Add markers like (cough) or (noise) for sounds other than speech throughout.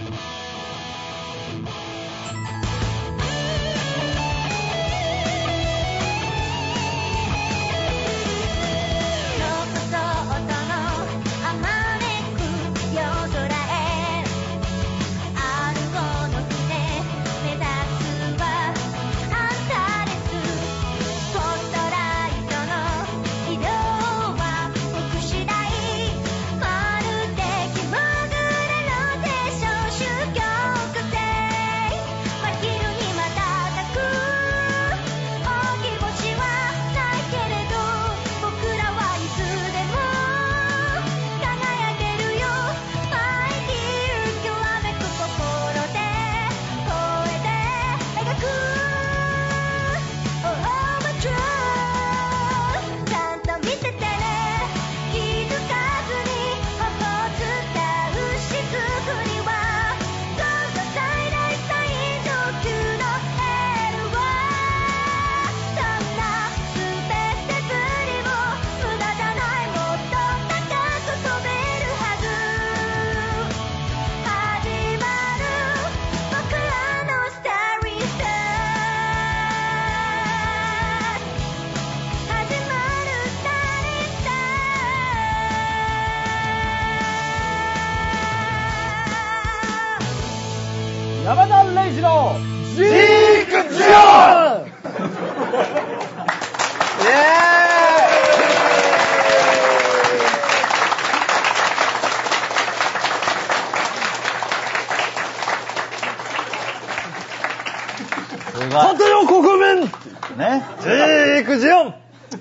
「のそ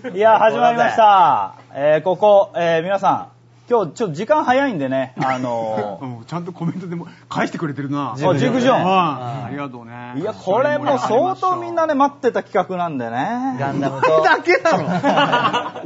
(laughs) いや、始まりました。えー、ここ、えー、皆さん、今日ちょっと時間早いんでね、(laughs) あのうんちゃんとコメントでも返してくれてるな。ジークジョンジークジョンはい。ありがとうね。ー、いや、これも相当みんなね、待ってた企画なんでね。ガンダムお前だけだろ。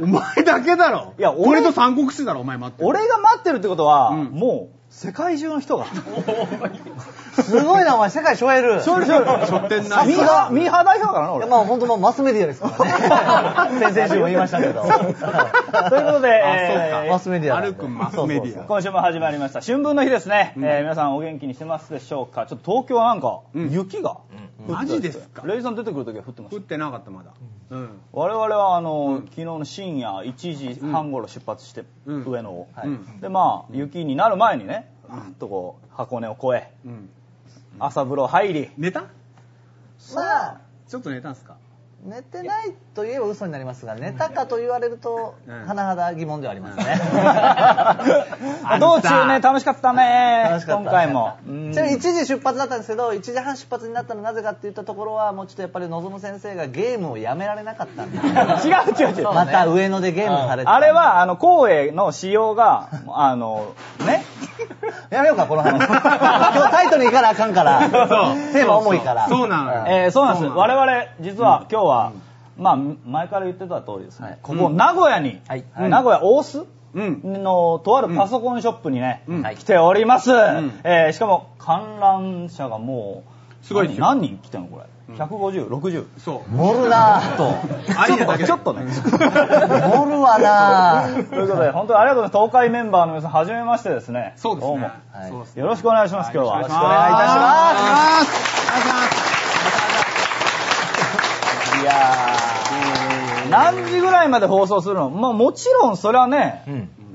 (laughs) お前だけだろ。いや俺俺と三国志だろ、お前待ってる。俺が待ってるってことは、うん。もう、世界中の人が。(laughs) すごいな、お前、世界背負える。それそれ、書店なミーハー、ミーハー代表だからな、俺。いやまあ本当もうマスメディアですからね。(laughs) 先々週も言いましたけど。ということで、えーマスメディア。歩くマスメディア今週も始まりました。春分の日ですね。えー皆さんお元気にしてますでしょうか？ちょっと東京はなんか、うん雪が、マジですか？レイジさん出てくるときは降ってました。降ってなかった、まだ。うん。我々はあの、昨日の深夜1時半頃出発して、うん。上野を、うん。でまあ雪になる前にね、あっとこう箱根を越えうん。朝風呂入り。寝た？まあ、ちょっと寝たんすか？寝てないと言えば嘘になりますが、寝たかと言われるとうん、甚だ疑問ではありますね。(laughs) 道中ね楽しかったね楽しかった。今回も。うん。ちなみに1時出発だったんですけど、1時半出発になったのはなぜかって言ったところは、もうちょっとやっぱり望む先生がゲームをやめられなかったんで。(laughs) 違う違う違う。また上野でゲームされてた。あれはあの光栄の仕様があのね (laughs) やめようか、この話。(laughs) 今日タイトルいかなあかんから。そう。テーマ重いから。そうなのよえーそうなんです。我々実は今日は、まあ前から言ってた通りですね、はい。ここ名古屋に、はい。名古屋大須うん。のとあるパソコンショップにね、うん。来ております、ん。えーしかも観覧者がもうすごい何人来てんのこれ150、60そう。盛るな。ぁと。ちょっとね。盛るわな。ぁ。ということで本当にありがとうございます。東海メンバーの皆さんはじめましてですね。そうですね。どうもよろしくお願いします、今日は。よろしくお願いいたします。お願いします。いやー。何時ぐらいまで放送するの？まあもちろんそれはね、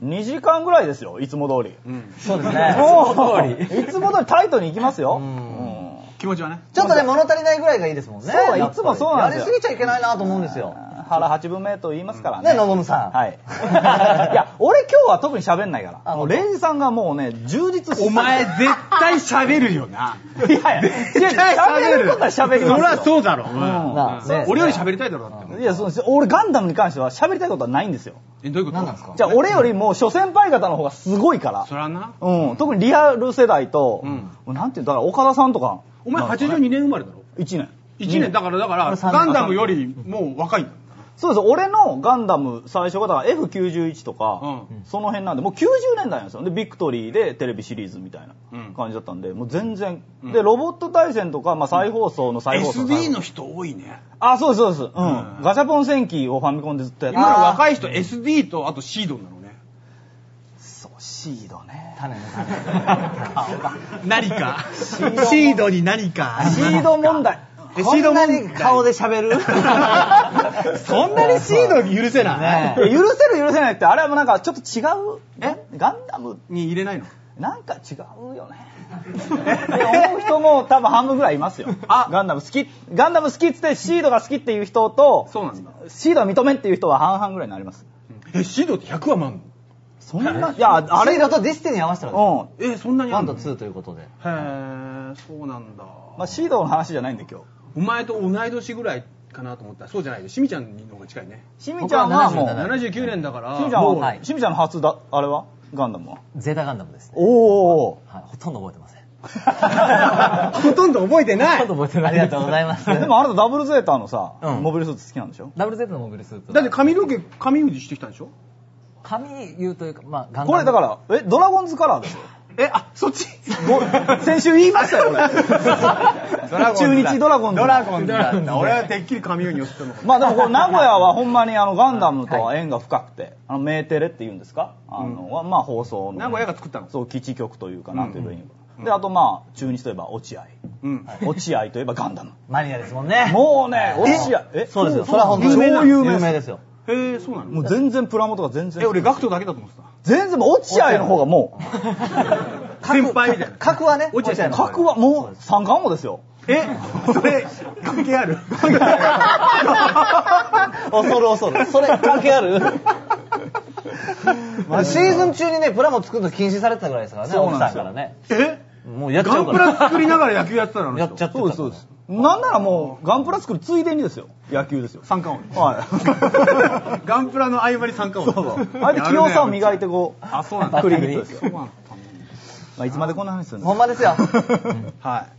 2時間ぐらいですよ。いつも通り。うん。そうですね。もういつも通り。タイトに行きますよ、ん。うん気持ちはね。ちょっとね、物足りないぐらいがいいですもんね。そういつもそうなんですよやりすぎちゃいけないなと思うんですよ。腹八分目と言いますからね。ね、のぞむさん。はい。(laughs) いや、俺今日は特に喋んないから。あもう、レイジさんがもうね、充実してお前絶対喋るよな。(laughs) いやいや、絶対喋ることは喋りますよ。そりゃそうだろ。んまあね俺より喋りたいだろ、だって。いや、そうです俺ガンダムに関しては喋りたいことはないんですよ。え、どういうこと？何なんですか？じゃあ俺よりも諸先輩方の方がすごいからそ。らな。うん。特にリアル世代と、うんなんていうのだから岡田さんとか。お前82年生まれだろ？1年。1年だからだからガンダムよりもう若いんだそうです。俺のガンダム最初がだから F91 とか、うんその辺なんで、もう90年代なんですよ。で、ビクトリーでテレビシリーズみたいなうん感じだったんで、もう全然。うんで、ロボット対戦とか、まあ再放送の再放送。SD の人多いねあ、そうです、そうです。うん。うんガチャポン戦記をファミコンでずっとやって今の若い人 SD とあとシードなの？シードね。種の何か。(laughs) シードに何か。シード問題。え種。こんなに顔で喋る？(laughs) そんなにシードに許せない？ね許せる許せないって、あれはもうなんかちょっと違う？え？ガンダム、に入れないの？なんか違うよね。って思う人も多分半分ぐらいいますよ。あガンダム好き。ガンダム好きっつってシードが好きっていう人と、そうなんだ。シードは認めんっていう人は半々ぐらいになります。え、シードって100話もあんのそんな、いや、ああれれだと、ディスティニー合わせたらうん。え、そんなにあ1とんのへ2ということで。ー、そうなんだ。まあ、シードの話じゃないんで今日。お前と同い年ぐらいかなと思ったら、そうじゃないで、しみちゃんの方が近いね。しみちゃんはもう、77 79年だから、しみちゃんもうは、はいしみちゃんの初だ、あれは？ガンダムは？ゼータガンダムですね。おー。はい、ほとんど覚えてません。(laughs) ほとんど覚えてないほとんど覚えてない。ありがとうございます。でもあなたダブルゼータのさ、うんモビルスーツ好きなんでしょ？ダブルゼータのモビルスーツ。だって髪の毛、髪封じしてきたんでしょ？髪言うというか、まあ、ガンダムこれだから、え、ドラゴンズカラーですよ。え、あ、そっちご先週言いましたよ、俺。(laughs) 中日ドラゴンズ。ドラゴンズだった。俺はてっきり髪をに寄せたのかまあでもこれ名古屋はほんまにあのガンダムとは縁が深くて、あのメーテレって言うんですか？あの、はまあ放送の。名古屋が作ったの？そう、基地局というかなんていいいので、あとまあ、中日といえば落合。うん。落合といえばガンダム。マニアですもんね。もうね、落合。えそうですよ。それは本当に有名な有名有名ですよ。へえ、そうなのもう全然プラモとか全然。え、俺ガクトだけだと思ってた。全然もう落合の方がもう、(laughs) 先輩みたいな。格はね、落合格はもう三冠王ですよ。え、それ、関係ある？(laughs) 恐る恐る。それ関係ある？(laughs) まあシーズン中にね、プラモ作るの禁止されてたぐらいですからね、そうなんですよ奥さんからね。え？もうやっちゃガンプ。ラ作りながら野球やってたのあの人やっちゃってた。そうです、そうです。。なんならもう、ガンプラ作るついでにですよ。野球ですよ。三冠王。はい。(laughs) ガンプラの合間に三冠王。そうそう。あれで器用さを磨いてこう、あ、そうなんだ。クリーンヒットですよ。そうなんだまあ、いつまでこんな話するんですかほんまですよ。(laughs) はい。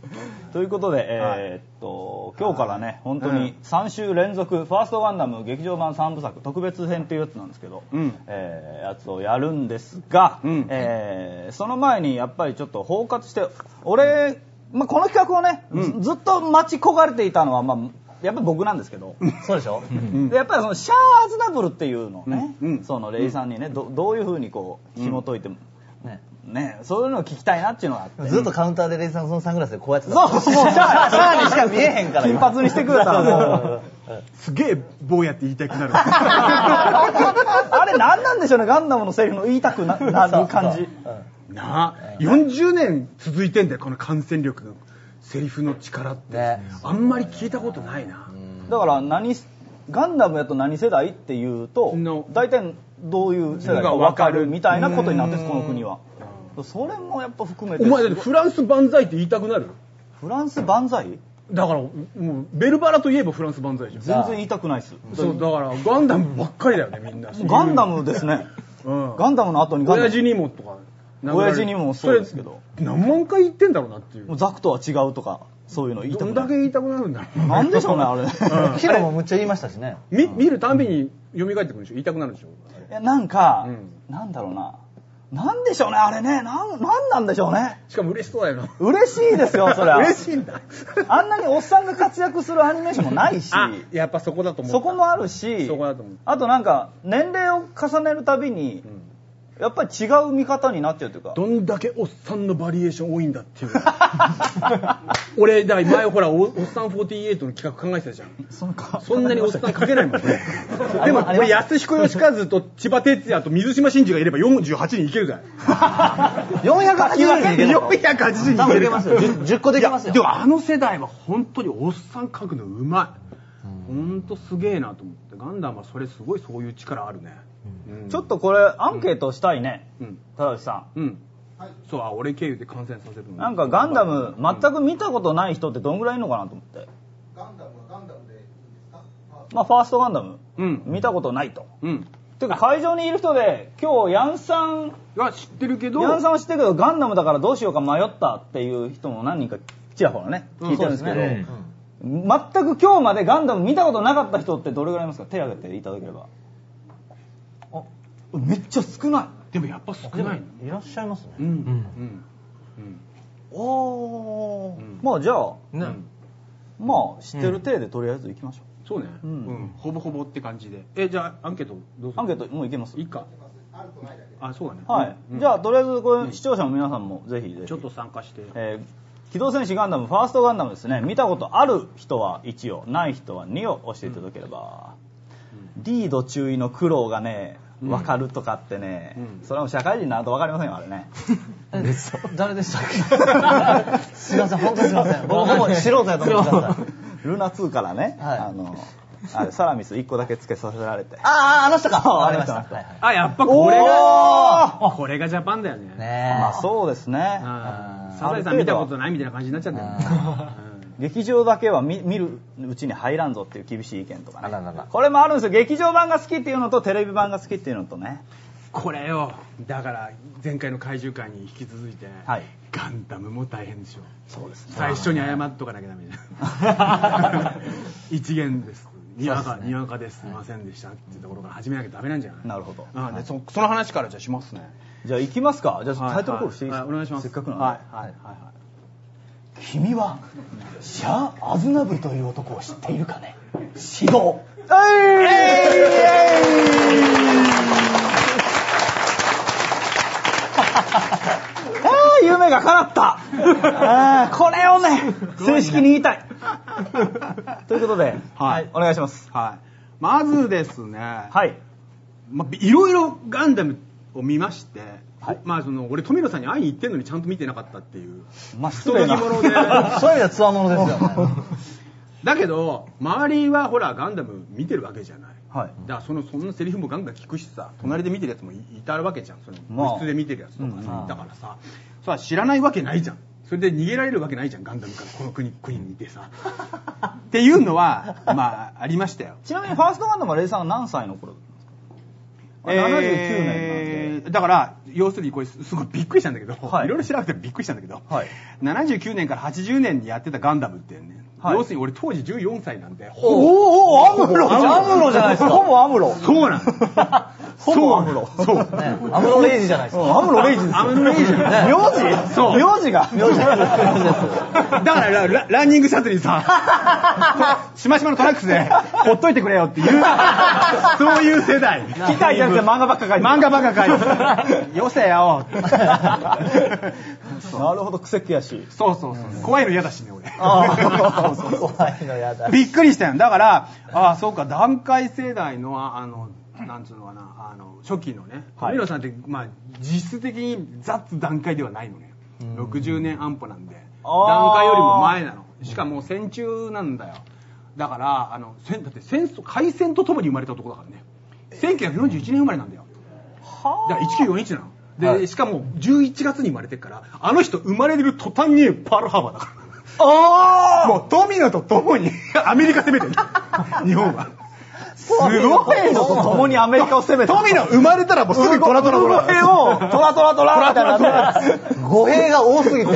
ということで、えーっと、今日からね、本当に3週連続、ファーストガンダム劇場版3部作、特別編っていうやつなんですけど、うん。えーやつをやるんですが、うん。えーその前にやっぱりちょっと包括して、俺、まあ、この企画をね、うん。ずずっと待ち焦がれていたのは、まあ、やっぱり僕なんですけど、そうでしょ？でやっぱりそのシャア・アズナブルっていうのをね、うん。うん。そのレイさんにね、どどういうふうにこう紐解いても、ねね、そういうのを聞きたいなっていうのがあって。ずっとカウンターでレイさんそのサングラスでこうやってた。そう、もうシャア、シャアにしか見えへんから。金髪にしてくれたらもう。すげえ坊やって言いたくなる。(laughs) あれ何なんでしょうね、ガンダムのセリフの言いたくななる感じ。(laughs) なあ、40年続いてんだよ、この感染力のセリフの力って。ねあんまり聞いたことないな。だから何、ガンダムやと何世代っていうとの、大体どういう世代か分かるみたいなことになってるんです、この国は。それもやっぱ含めて。お前だってフランス万歳って言いたくなる？フランス万歳？だから、もう、ベルバラといえばフランス万歳じゃん。全然言いたくないです。そう、だから、ガンダムばっかりだよね、みんな。ガンダムですね。うん。ガンダムの後にガンダム。親父にもとか。親父にもそうですけど何万回言ってんだろうなっていうも。うザクとは違うとか、そういうの言いたどくない。んだけ言いたくなるんだろうなんでしょうね、あれ。うんヒロもむっちゃ言いましたしね。み見るたんびに蘇ってくるでしょ言いたくなるでしょいやなんか、うんなんだろうな。なんでしょうね、あれね。なん、なんなんでしょうね。しかも嬉しそうだよな。嬉しいですよ、そりゃ。嬉しいんだ。あんなにおっさんが活躍するアニメーションもないし、あ、やっぱそこだと思う。そこもあるし、そこだと思うあとなんか、年齢を重ねるたびに、んやっぱり違う見方になっちゃうというか、どんだけおっさんのバリエーション多いんだっていう。(laughs) 俺、だから前ほら、おおっさん48の企画考えてたじゃん。そのかそんなにおっさん書けないもんね。(laughs) でも、俺、安彦義和と千葉哲也と水島真司がいれば48人いけるぜ。480人いけるの480人い多分けるいけますよ。10, 10個できますよ。でもあの世代は本当におっさん書くのうまい。本当すげえなと思って。ガンダムはそれすごいそういう力あるね。うんちょっとこれ、アンケートしたいね、うん。田崎さうん。そう、あ、俺経由で感染させる。なんかガンダム、全く見たことない人ってどんぐらいいるのかなと思って。まあ、ファーストガンダム、うん。見たことないと。うん。ていうか、会場にいる人で、今日、ヤンさん、は知ってるけど、ヤンさんは知ってるけど、ガンダムだからどうしようか迷ったっていう人も何人か、ちらほらね、聞いてるんですけど、そうですね全く今日までガンダム見たことなかった人ってどれぐらいいますか？手挙げていただければ。あ、めっちゃ少ない。でもやっぱ少ないの。いらっしゃいますね。うん。うん。うん。おー、うんまあじゃあ、ねまあ知ってる体でとりあえず行きましょそうね。ううんん。ほぼほぼって感じで。え、じゃあアンケートどうする？う。アンケートもう行けます？いいか。あそうだねはい。じゃあ、とりあえず、これ、視聴者の皆さんもぜひぜひ。ちょっと参加してえー機動戦士ガンダム、ファーストガンダムですね、見たことある人は1を、ない人は2を押していただければ、リード注意の苦労がね、分かるとかってね、それはもう社会人になると分かりませんよ、あれね。誰でしたっけ？(laughs) すいません、本当にすいません。僕ほぼ素人やと思ってください。ルナ2からね、はいあの、あれサラミス1個だけつけさせられて。ああ、あの人か。あわかりました。はいはいあやっぱこれがこれがジャパンだよねねえ。まあそうですね。サザエさん見たことないみたいな感じになっちゃったよね劇場だけは見見るうちに入らんぞっていう厳しい意見とかね。これもあるんですよ。劇場版が好きっていうのとテレビ版が好きっていうのとね。これよ。だから前回の怪獣会に引き続いて、はい。ガンダムも大変でしょそうですね。最初に謝っとかなきゃダメじゃん。(laughs) 一元です。にわか、にわかですすいませんでしたっていうところから始めなきゃダメなんじゃない？なるほど。うんでそその話からじゃあしますね。じゃあ行きますか。じゃあはいタイトルコールしていいですか、はいお願いします。せっかくなので、はいはいはい君はシャア・アズナブルという男を知っているかね？指導ああ夢が叶ったあこれをね正式に言いたいということで、はいお願いしますはいまずですね、はいまあ、いろいろガンダムを見まして、はい。まあその俺富野さんに会いに行ってんのにちゃんと見てなかったっていう。まあ不届き者でそういう意味で。はつわものですよ。ね。(laughs) だけど周りはほらガンダム見てるわけじゃない。はい。だからそのそんなセリフもガンガン聞くしさ隣で見てるやつもいいたわけじゃんそのまあ。部室で見てるやつとかさ、うん。だからさそれは知らないわけないじゃん。それで逃げられるわけないじゃんガンダムからこの国国にいてさ。っていうのはまあありましたよ。ちなみにファーストガンダムはレイさんは何歳の頃あ79年なんで、えーだから要するにこれすごいびっくりしたんだけど、はい。い、ろいろ調べてびっくりしたんだけど、はい。79年から80年にやってたガンダムってね、はい。要するに俺当時14歳なんで。おおおアムロじゃん。アムロじゃないですか。ほぼアムロ。そうなん (laughs) ほぼアムロ。そう。ね。アムロレイジじゃないですか。アムロレイジですよ。アムロレイジ名字？そう。名字が。名字だからランニングシャツにさ、しましまのトラックスで、ほっといてくれよっていう、そういう世代。機械じゃなくて漫画ばっか書いてる。漫画ばっか書いて。よせよ。(laughs) なるほど癖悔しい。そうそうそう。怖いの嫌だしね、俺。怖いのやだ。びっくりしたよ。だから、ああ、そうか、段階世代の、あの、なんつうのかな、あの、初期のね、はい富野さんって、まあ、実質的に雑段階ではないのね。60年安保なんで。段階よりも前なの。しかも戦中なんだよ。だから、あの、戦だって戦争、開戦とともに生まれた男だからね。1941年生まれなんだよ。だから1941なの。で、はいしかも11月に生まれてるから、あの人生まれる途端にパールハーバーだから。あもう富野と共にアメリカ攻めてる。(laughs) 日本は。すごい富野と共にアメリカを攻めた富野生まれたらもうすぐトラトラトラ。兵をトラトラトラみたいになって語弊が多すぎて。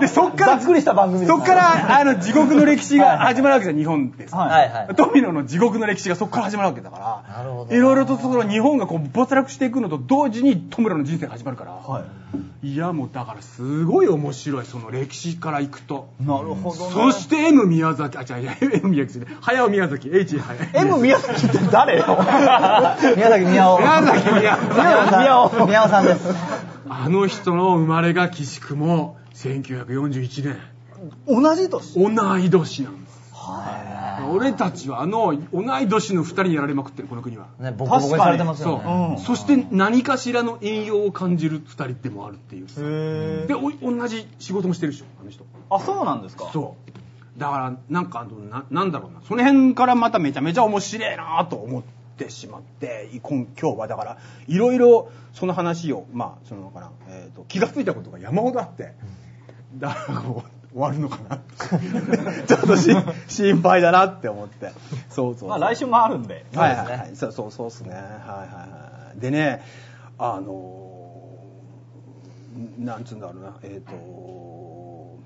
で、そっから、ざっくりした番組そっから、あの、地獄の歴史が始まるわけじゃん、日本ってさ。はいはいはい。富野の地獄の歴史がそこから始まるわけだから、なるほどいろいろとその日本がこう没落していくのと同時に富野の人生が始まるから、はいい、やもうだからすごい面白い、その歴史からいくと。なるほどねそして M 宮崎、あ、違う M 宮崎。早尾宮崎、H 早 M 宮崎って (laughs) 誰よ？宮崎宮尾。宮崎宮尾宮尾さんです。あの人の生まれが岸くも1941年。同じ年？同い年なんです。俺たちはあの同い年の二人にやられまくってるこの国は。ね、ボコボコにされてますそう、よね。う。ん。そして何かしらの栄養を感じる二人でもあるっていう。でお同じ仕事もしてるでしょあの人。あそうなんですか？そうだからなんかななんだろうな。その辺からまためちゃめちゃ面白いなと思ってしまって今今日は。だからいろいろその話をまあそのかな、えー、と気がついたことが山ほどあってだからこう終わるのかな。(laughs) ちょっとし (laughs) 心配だなって思って。そうそうそう。まあ来週もあるんで。はいはいはい、そうそうそうっすね。はいはいはい。でね、あのーなんつうんだろうな、えっ、と、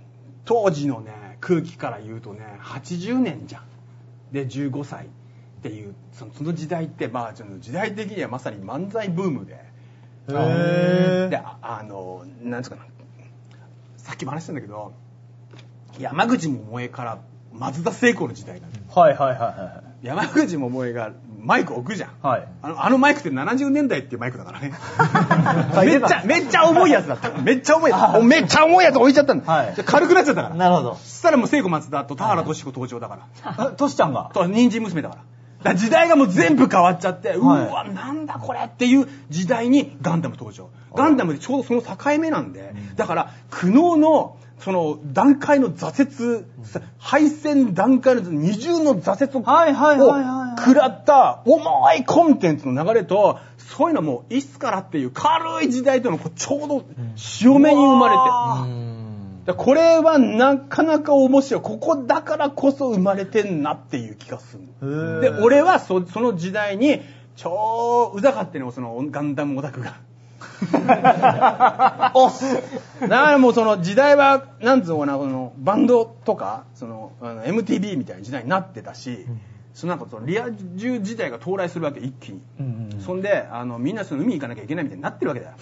当時のね、空気から言うとね、80年じゃん。で、15歳っていう、その時代って、まあ、時代的にはまさに漫才ブームで、へで、ああの、なんつうかな、さっきも話したんだけど、山口百恵から松田聖子の時代がねはいはいはいはい山口百恵がマイク置くじゃん。はいあのあのマイクって70年代っていうマイクだからね。めてったちゃ、めっちゃ重いやつだった。めっちゃ重いやつ。めっちゃ重いやつ置いちゃったんだ。はいで軽くなっちゃったから。なるほど。そしたらもう聖子松田と田原俊子登場だから。(laughs) えトシちゃんが？と、人参娘だから。時代がもう全部変わっちゃって、うはいわ、なんだこれっていう時代にガンダム登場。ガンダムでちょうどその境目なんで、だから苦悩の、その段階の挫折、敗戦段階の二重の挫折を食らった重いコンテンツの流れと、そういうのもいつからっていう軽い時代とのちょうど潮目に生まれて。これはなかなか面白い。ここだからこそ生まれてんなっていう気がする。で、俺はそその時代に、超うざかってね、そのガンダムオタクが。(laughs) おっだからもうその時代は、なんつうのかな、このバンドとか、その MTV みたいな時代になってたし、そのなんかそのリア充時代が到来するわけ、一気に。そんで、あの、みんなその海行かなきゃいけないみたいになってるわけだよ。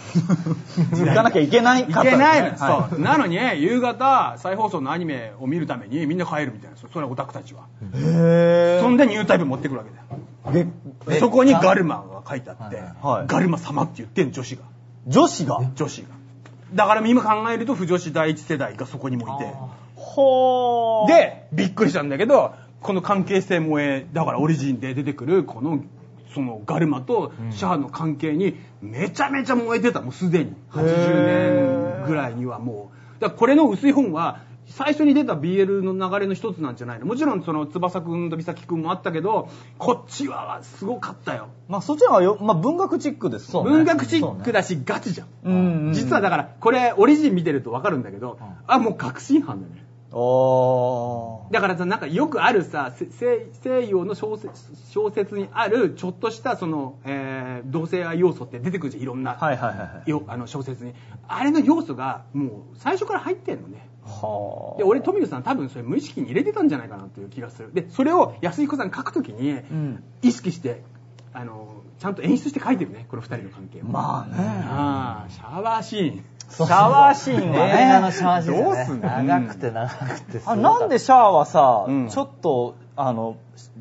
(laughs) 行かなきゃいけないいけないのよ、はそう。なのに、夕方、再放送のアニメを見るためにみんな帰るみたいな、そそれはオタクたちは。いへそんでニュータイプ持ってくるわけだよ。えそこにガルマが書いてあって、はいガルマ様って言ってんの女子が。女子が？女子が。だから今考えると、不女子第一世代がそこにもいて。ほーで、びっくりしたんだけど、この関係性萌え、だからオリジンで出てくる、この、そのガルマとシャアの関係にめちゃめちゃ燃えてた、もうすでに。80年ぐらいにはもう。だこれの薄い本は、最初に出た BL の流れの一つなんじゃないの？もちろんその翼くんと美咲くんもあったけど、こっちはすごかったよ。まあそっちの方がよ、まあ文学チックですもんね文学チックだし、ガチじゃん。うんうんうん実はだから、これ、オリジン見てるとわかるんだけど、あ、もう確信犯だね。おーだからさ、なんかよくあるさ、せ西西洋の小説小説にある、ちょっとしたその、えー同性愛要素って出てくるじゃん、いろんな、はいはいはいはいよあの小説に。あれの要素が、もう最初から入ってんのね。はで、俺、富野さん多分それ無意識に入れてたんじゃないかなっていう気がする。で、それを安彦さん書くときに、ん。意識して、あの、ちゃんと演出して書いてるね、この二人の関係を。まあね。ああ、シャワーシーン。シャワーシーンは映画のねシャワーシーンどうすんのね長くて長くてあなんでシャアはさ、うん。ちょっとあの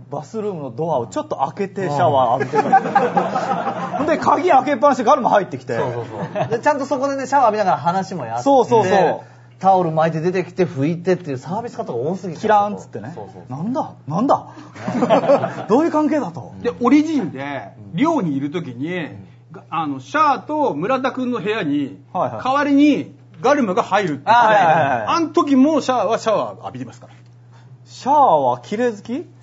バスルームのドアをちょっと開けてシャワー浴びてるほんで鍵開けっぱなしでガルマ入ってきて。そうそうそう。でちゃんとそこでねシャワー浴びながら話もやって。そうそうそうタオル巻いて出てきて拭いてっていうサービス方が多すぎて。キラーンっつってね。そうそうなんだ？なんだ？(laughs) どういう関係だと？で、オリジンで、寮にいるときに、があの、シャアと村田くんの部屋に、はいはい。代わりにガルマが入るって言って、あはいはいはいあの時もシャアはシャワー浴びてますから。シャアは綺麗好き？(laughs)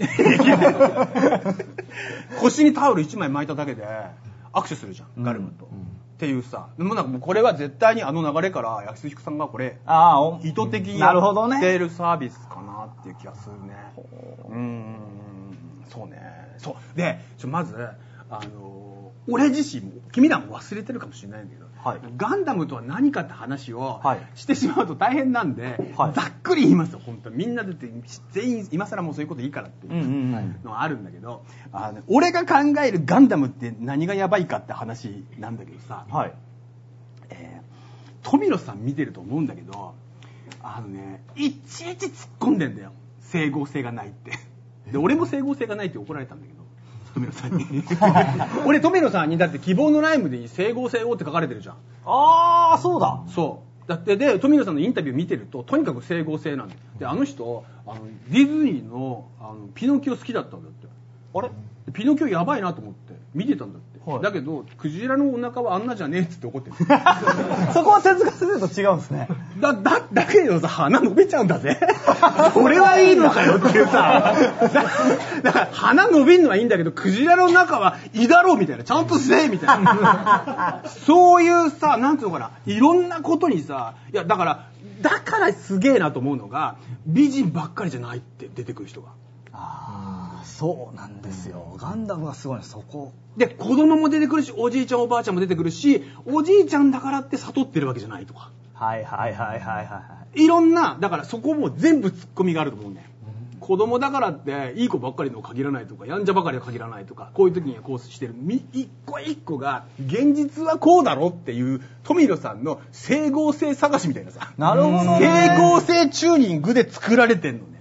腰にタオル1枚巻いただけで握手するじゃん、ガルマと。っていうさ、もうなんかもうこれは絶対にあの流れから安彦さんがこれ、ああお意図的になるほどねやってるサービスかなっていう気がするね。うーん、そうね。そう。で、ちょまず、あの、俺自身も、君らも忘れてるかもしれないんだけど、はいガンダムとは何かって話をはいしてしまうと大変なんで、はいざっくり言いますよ、本当みんなだって全員今更もうそういうこといいからっていう。のがあるんだけど、あの俺が考えるガンダムって何がやばいかって話なんだけどさ、はいえー富野さん見てると思うんだけど、あのね、いちいち突っ込んでんだよ。整合性がないって。で、俺も整合性がないって怒られたんだけど、富野さんに。(laughs) 俺、富野さんにだって希望のライムで整合性をって書かれてるじゃん。ああそうだそう。だってで、富野さんのインタビュー見てると、とにかく整合性なんだよ。で、あの人、あのディズニーのあのピノキオ好きだったんだって。あれ？でピノキオやばいなと思って見てたんだって、はい。だけどクジラのお腹はあんなじゃねえっつって怒ってる (laughs) そこは手塚先生と違うんですね。だだだけどさ鼻伸びちゃうんだぜ。それはいいのかよっていうさ。だだから鼻伸びんのはいいんだけどクジラの中はいいだろうみたいな。ちゃんとせえみたいな。そういうさなんつうのかな。いろんなことにさいやだからだからすげえなと思うのが美人ばっかりじゃないって出てくる人が。ああそうなんですよガンダムがすごいのそこで、子供も出てくるし、おじいちゃんおばあちゃんも出てくるし、おじいちゃんだからって悟ってるわけじゃないとか。はいはいはいはいはいはいいろんな、だからそこも全部ツッコミがあると思うんだよ。子供だからっていい子ばっかりの限らないとか、やんちゃばかりは限らないとか、こういう時にはこうしてる。み一個一個が、現実はこうだろっていう、富野さんの整合性探しみたいなさ。なるほどね整合性チューニングで作られてんのね。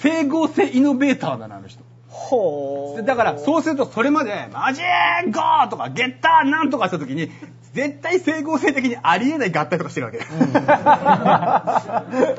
整合性イノベーターだな、あの人。ほだから、そうすると、それまで、マジンゴーとか、ゲッターなんとかした時に、絶対整合性的にありえない合体とかしてるわけ。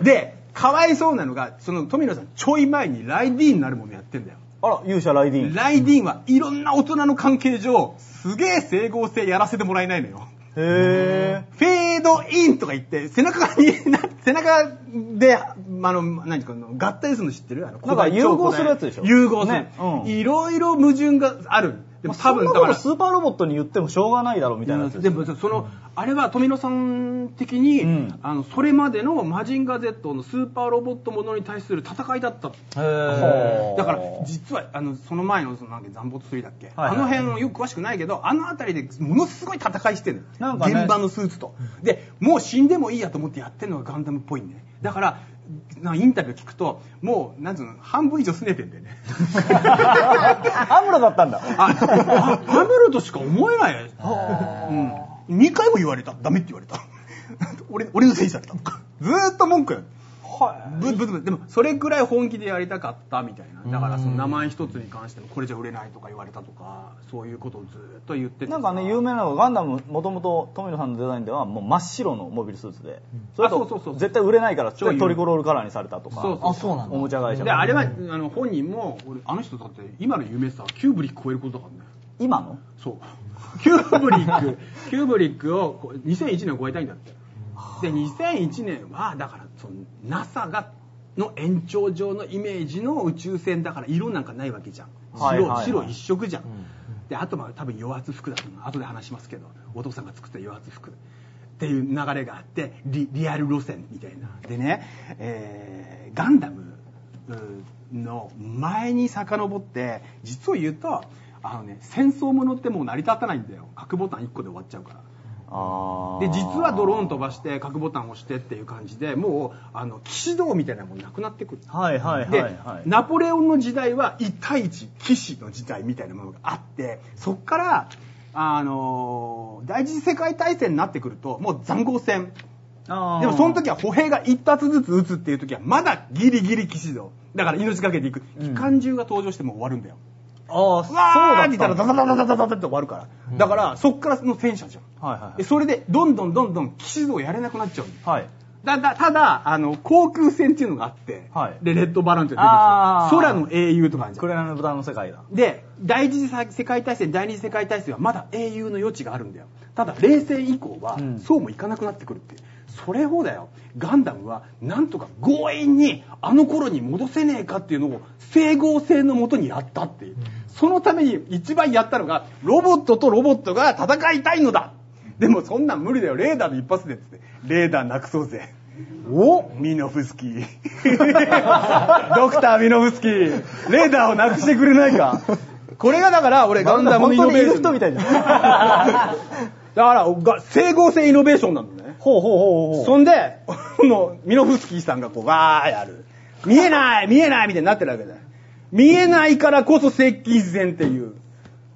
で、かわいそうなのが、その富野さん、ちょい前にライディーンになるものやってんだよ。あら、勇者ライディーン。ライディーンはいろんな大人の関係上、すげえ整合性やらせてもらえないのよ。へフェードインとか言って、背中に、な (laughs) 背中で、あの、何かの、合体するの知ってる？あのなんか融合するやつでしょ。融合する。ね。うん。いろいろ矛盾がある。ででもも多分だか、ら。ら、スーパーロボットに言ってもしょうがないだろうみたいなやつでもその、あれは富野さん的に、うん。あのそれまでのマジンガー Z のスーパーロボットものに対する戦いだった。へー。だから実はあのその前のそのなんかザンボット3だっけ、はいはいあの辺よく詳しくないけどあの辺りでものすごい戦いしてる。のなんかね。現場のスーツと。でもう死んでもいいやと思ってやってるのがガンダムっぽいんだよね。だからインタビュー聞くともうなんつうの半分以上拗ねてんだよねアムロだったんだ。(laughs) あ、あハメルとしか思えない。うん。2回も言われた。ダメって言われた。俺、俺のせいにされた。ずーっと文句やる。ぶぶぶでもそれくらい本気でやりたかったみたいな。だからその名前一つに関してもこれじゃ売れないとか言われたとかそういうことをずーっと言っててなんかね、有名なのがガンダム、もともと富野さんのデザインではもう真っ白のモビルスーツで、それあそうそうそうと絶対売れないからトリコロールカラーにされたとか、そうそうあ、そうなんだ。お。もちゃ会社がであれはあの本人も俺あの人だって今の有名さはキューブリック超えることだからね。今の？そう。(laughs) キューブリック、キューブリックをこう2001年を超えたいんだって。で、2001年は、だから、その NASA が、の延長上のイメージの宇宙船だから色なんかないわけじゃん。白、はいはいはい白一色じゃん。で、あとは多分余圧服だと思う。後で話しますけど、お父さんが作った余圧服。っていう流れがあって、リリアル路線みたいな。でね、えーガンダムうの前に遡って、実を言うと、あのね、戦争ものってもう成り立たないんだよ。核ボタン1個で終わっちゃうから。あで、実はドローン飛ばして核ボタンを押してっていう感じで、もう、あの、騎士道みたいなもんなくなってくる。はいはいはいで、はい。ナポレオンの時代は1対1騎士の時代みたいなものがあってそっからあの第一次世界大戦になってくるともう塹壕戦。でもその時は歩兵が1発ずつ撃つっていう時はまだギリギリ騎士道。だから命がけていく。機関銃が登場しても終わるんだよ、ああ、そううわーだって言ったらダダダダダダダって終わるから、だからそっからの戦車じゃんはいはいそれでどんどんどんどん騎士道やれなくなっちゃうんだよはい。だだただあの航空戦っていうのがあって、はいでレッドバランって出てきて空の英雄とかあるじゃんクレナの豚の世界だ。で、第一次世界大戦、第二次世界大戦はまだ英雄の余地があるんだよ。ただ、冷戦以降はうん、そうもいかなくなってくるっていう。それをだよ、ガンダムは、なんとか強引に、あの頃に戻せねえかっていうのを、整合性のもとにやったっていう。そのために一番やったのが、ロボットとロボットが戦いたいのだでもそんなん無理だよ、レーダーで一発でっつって。レーダーなくそうぜ。お？ミノフスキー。(laughs) ドクターミノフスキー。レーダーをなくしてくれないか。これがだから俺ガンダムのイノベーション。本当にいる人みたいじゃん。(laughs) だからが整合性イノベーションなんだね。ほうほうほうほう。そんで、このミノフスキーさんがこうわーやる。見えない見えないみたいになってるわけだよ。見えないからこそ接近戦っていう。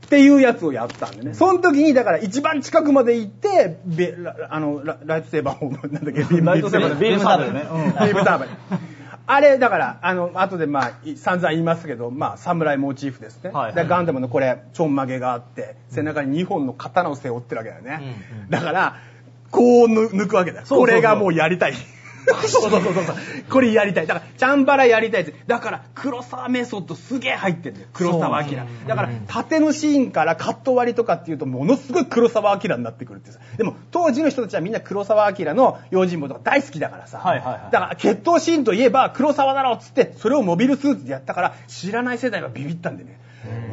っていうやつをやったんでね。その時に、だから一番近くまで行って、あのラライトセーバーを、(laughs) なんだっけ、ビームライトセーバーでビームサーベルねうんビームサーベル。あれ、だから、あの、後でまあ、い散々言いますけど、まあ、侍モチーフですね。はいはいでガンダムのこれ、ちょんまげがあって、背中に2本の刀を背負ってるわけだよね。だから、こうぬ抜くわけだこれがもうやりたい。(laughs) そうそうそうそう。これやりたい。だから、チャンバラやりたいって。だから、黒沢メソッドすげえ入ってんだよ。黒沢明。だから、縦のシーンからカット割りとかっていうと、ものすごい黒沢明になってくるってさ。でも、当時の人たちはみんな黒沢明の用心棒とか大好きだからさ。はいはいはいだから、決闘シーンといえば黒沢だろっつって、それをモビルスーツでやったから、知らない世代はビビったんでね。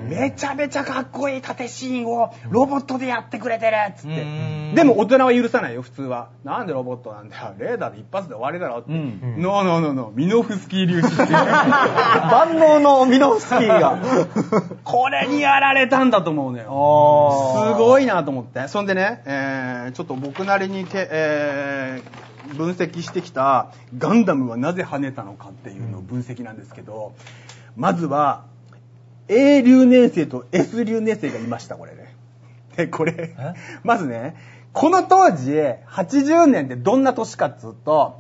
めちゃめちゃかっこいい縦シーンをロボットでやってくれてるっつって。でも大人は許さないよ、普通は。なんでロボットなんだよ。レーダーで一発で終わりだろって。うんノーノーノーノー。ミノフスキー粒子っていう。(laughs) 万能のミノフスキーが。(laughs) これにやられたんだと思うのよ。あすごいなと思って。そんでね、えーちょっと僕なりにけ、えー分析してきたガンダムはなぜ跳ねたのかっていうのを分析なんですけど、まずは A 留年生と S 留年生がいました、これね。で、(laughs) これ、まずね、この当時、80年ってどんな年かっつうと、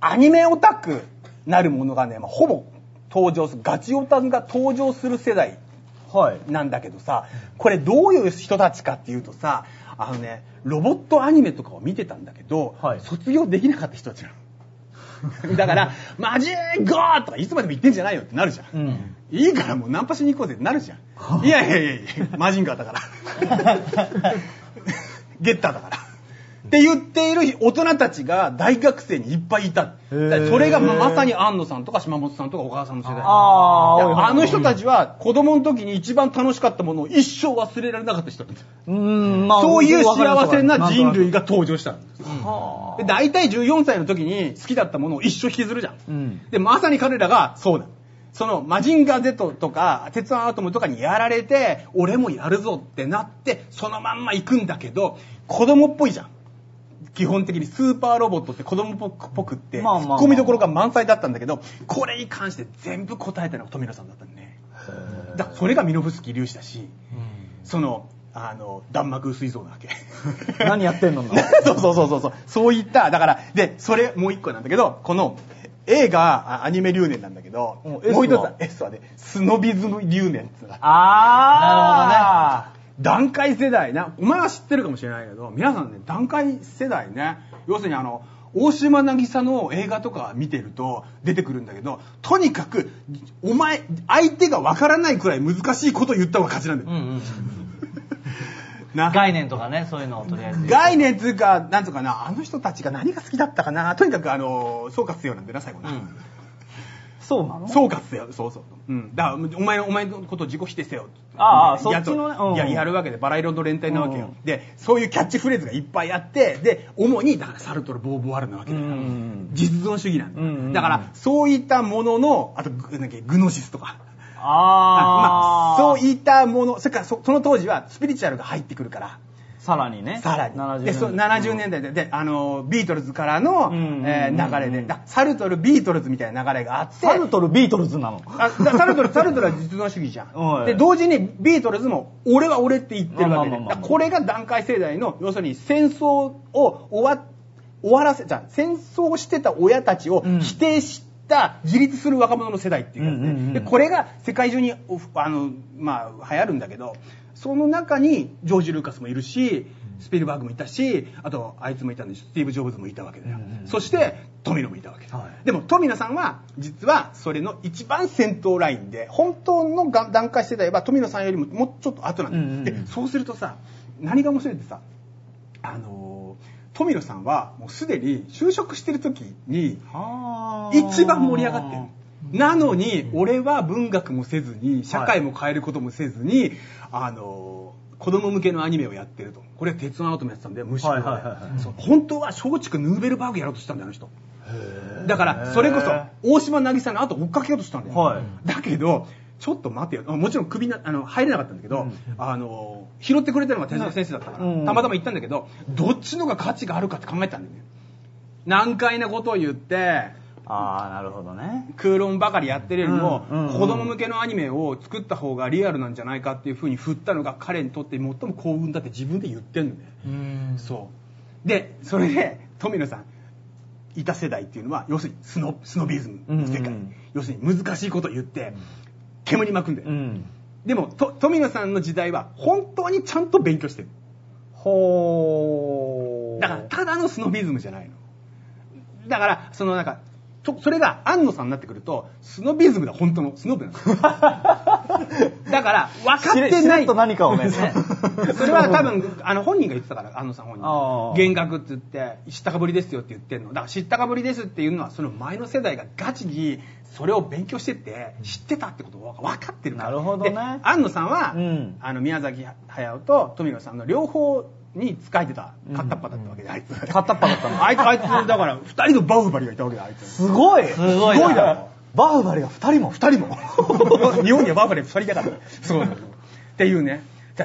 アニメオタクなるものがね、まあほぼ登場するガチオタが登場する世代はい。なんだけどさこれどういう人たちかっていうとさあのねロボットアニメとかを見てたんだけど、はい卒業できなかった人たちなの (laughs) だから「マジーゴー!」とかいつまでも言ってんじゃないよってなるじゃん、うん。いいからもうナンパしに行こうぜってなるじゃん (laughs) いやいやいやいやマジンガーだから (laughs) ゲッターだからって言っている大人たちが大学生にいっぱいいた。それがままさに安野さんとか島本さんとか小川さんの世代。あーあの人たちは子供の時に一番楽しかったものを一生忘れられなかった人なんです。ようん、まあそういう幸せな人類が。が登場したんです。大体14歳の時に好きだったものを一生引きずるじゃん。うん。でまさに彼らがそうだ。そのマジンガー Z とか鉄腕アトムとかにやられて俺もやるぞってなってそのまんま行くんだけど子供っぽいじゃん基本的にスーパーロボットって子供っぽくってツまあまあまあ。ッコミどころが満載だったんだけどこれに関して全部答えたのが富野さんだったんだねだそれがミノフスキー粒子だしそのあの弾幕薄い像なわけ。(laughs) 何やってんの (laughs) そうそうそうそうそう。そういっただからでそれもう一個なんだけどこの映画あアニメ留年なんだけどうんもう一つは S はねスノビズム留年っていうのがあ段階世代なお前は知ってるかもしれないけど皆さんね段階世代ね。要するにあの大島渚の映画とか見てると出てくるんだけどとにかくお前相手がわからないくらい難しいことを言った方が勝ちなんだよ、うんうん (laughs) な。概念とかねそういうのをとりあえず。概念っていうかなんとかなあの人たちが何が好きだったかな。とにかくあの総括せよなんでな最後な、うん。ーそうなの？総括せよ。そうそう。うん。だからお前お前のことを自己否定せよああやそっちのねうん。いややるわけでバラ色の連帯なわけよ、うん。でそういうキャッチフレーズがいっぱいあってで主にだからサルトル・ボーヴォワールなわけだよ、うん。実存主義なんだ。よ、うんだからそういったもののあとグなんだっけグノシスとか。ああまあ、そういったものそれからそその当時はスピリチュアルが入ってくるからさらにね。さらに。70でそ70年代でであのビートルズからの、うんうんうんうん。えー流れで。だサルトルビートルズみたいな流れがあって。サルトル、ビートルズなの。あだサルトルサルトルは実存主義じゃは (laughs) い。んで同時にビートルズも俺は俺って言ってるわけで。これが段階世代の要するに戦争を終わ終わらせじゃあ戦争をしてた親たちをうん。否定した自立する若者の世代っていうやつうんうんうんででこれが世界中におあの、まあ、流行るんだけどその中にジョージ・ルーカスもいるしスピルバーグもいたしあとあいつもいたんでスティーブ・ジョブズもいたわけだよ、そして富野もいたわけだ、はい。でも富野さんは実はそれの一番先頭ラインで本当のが段階世代は富野さんよりももうちょっと後なんだ。よ、うんうんうん。でそうするとさ何が面白いってさあのー富野さんはもうすでに就職してる時に一番盛り上がってるなのに俺は文学もせずに社会も変えることもせずに、あの子供向けのアニメをやってると。これは鉄腕アトムやってたんで虫歯で。はいはい本当は松竹ヌーベルバーグやろうとしたんだよあの人。だからそれこそ大島渚の後追っかけようとしたんだよ、はい。だけどちょっと待てよ。あもちろん首なあの入れなかったんだけど、うん。あの拾ってくれたのが手塚先生だったから、うん。たまたま行ったんだけどどっちのが価値があるかって考えたんだよね。難解なことを言ってああ、なるほどね。空論ばかりやってるよりも、うんうんうん。子供向けのアニメを作った方がリアルなんじゃないかっていうふうに振ったのが彼にとって最も幸運だって自分で言ってんのね、うん。そう。でそれで富野さんいた世代っていうのは要するにスノスノビズムの世界、うん。うん要するに難しいことを言って煙巻くんだよ、うん。でもと富野さんの時代は本当にちゃんと勉強してる。ほー。だからただのスノビズムじゃないの。だからそのなんかとそれが安野さんになってくるとスノビズムだ本当のスノブなんですよだから分かってない。と何かをね。(laughs) それは多分あの本人が言ってたから安野さん本人幻覚って言って知ったかぶりですよって言ってるの。だから知ったかぶりですっていうのはその前の世代がガチにそれを勉強してって知ってたってことを分かってるから。なるほどね。で安野さんは、うん。あの宮崎駿と富野さんの両方に仕えてた片っ端だったわけで、あいつ。片っ端だったの。(laughs) あいつあいつだから二人のバウバリがいたわけだあいつ。すごい。すごいなだろ。バウバリが二人も。二人も。(laughs) 日本にはバーバリー二人だから。そうっていうね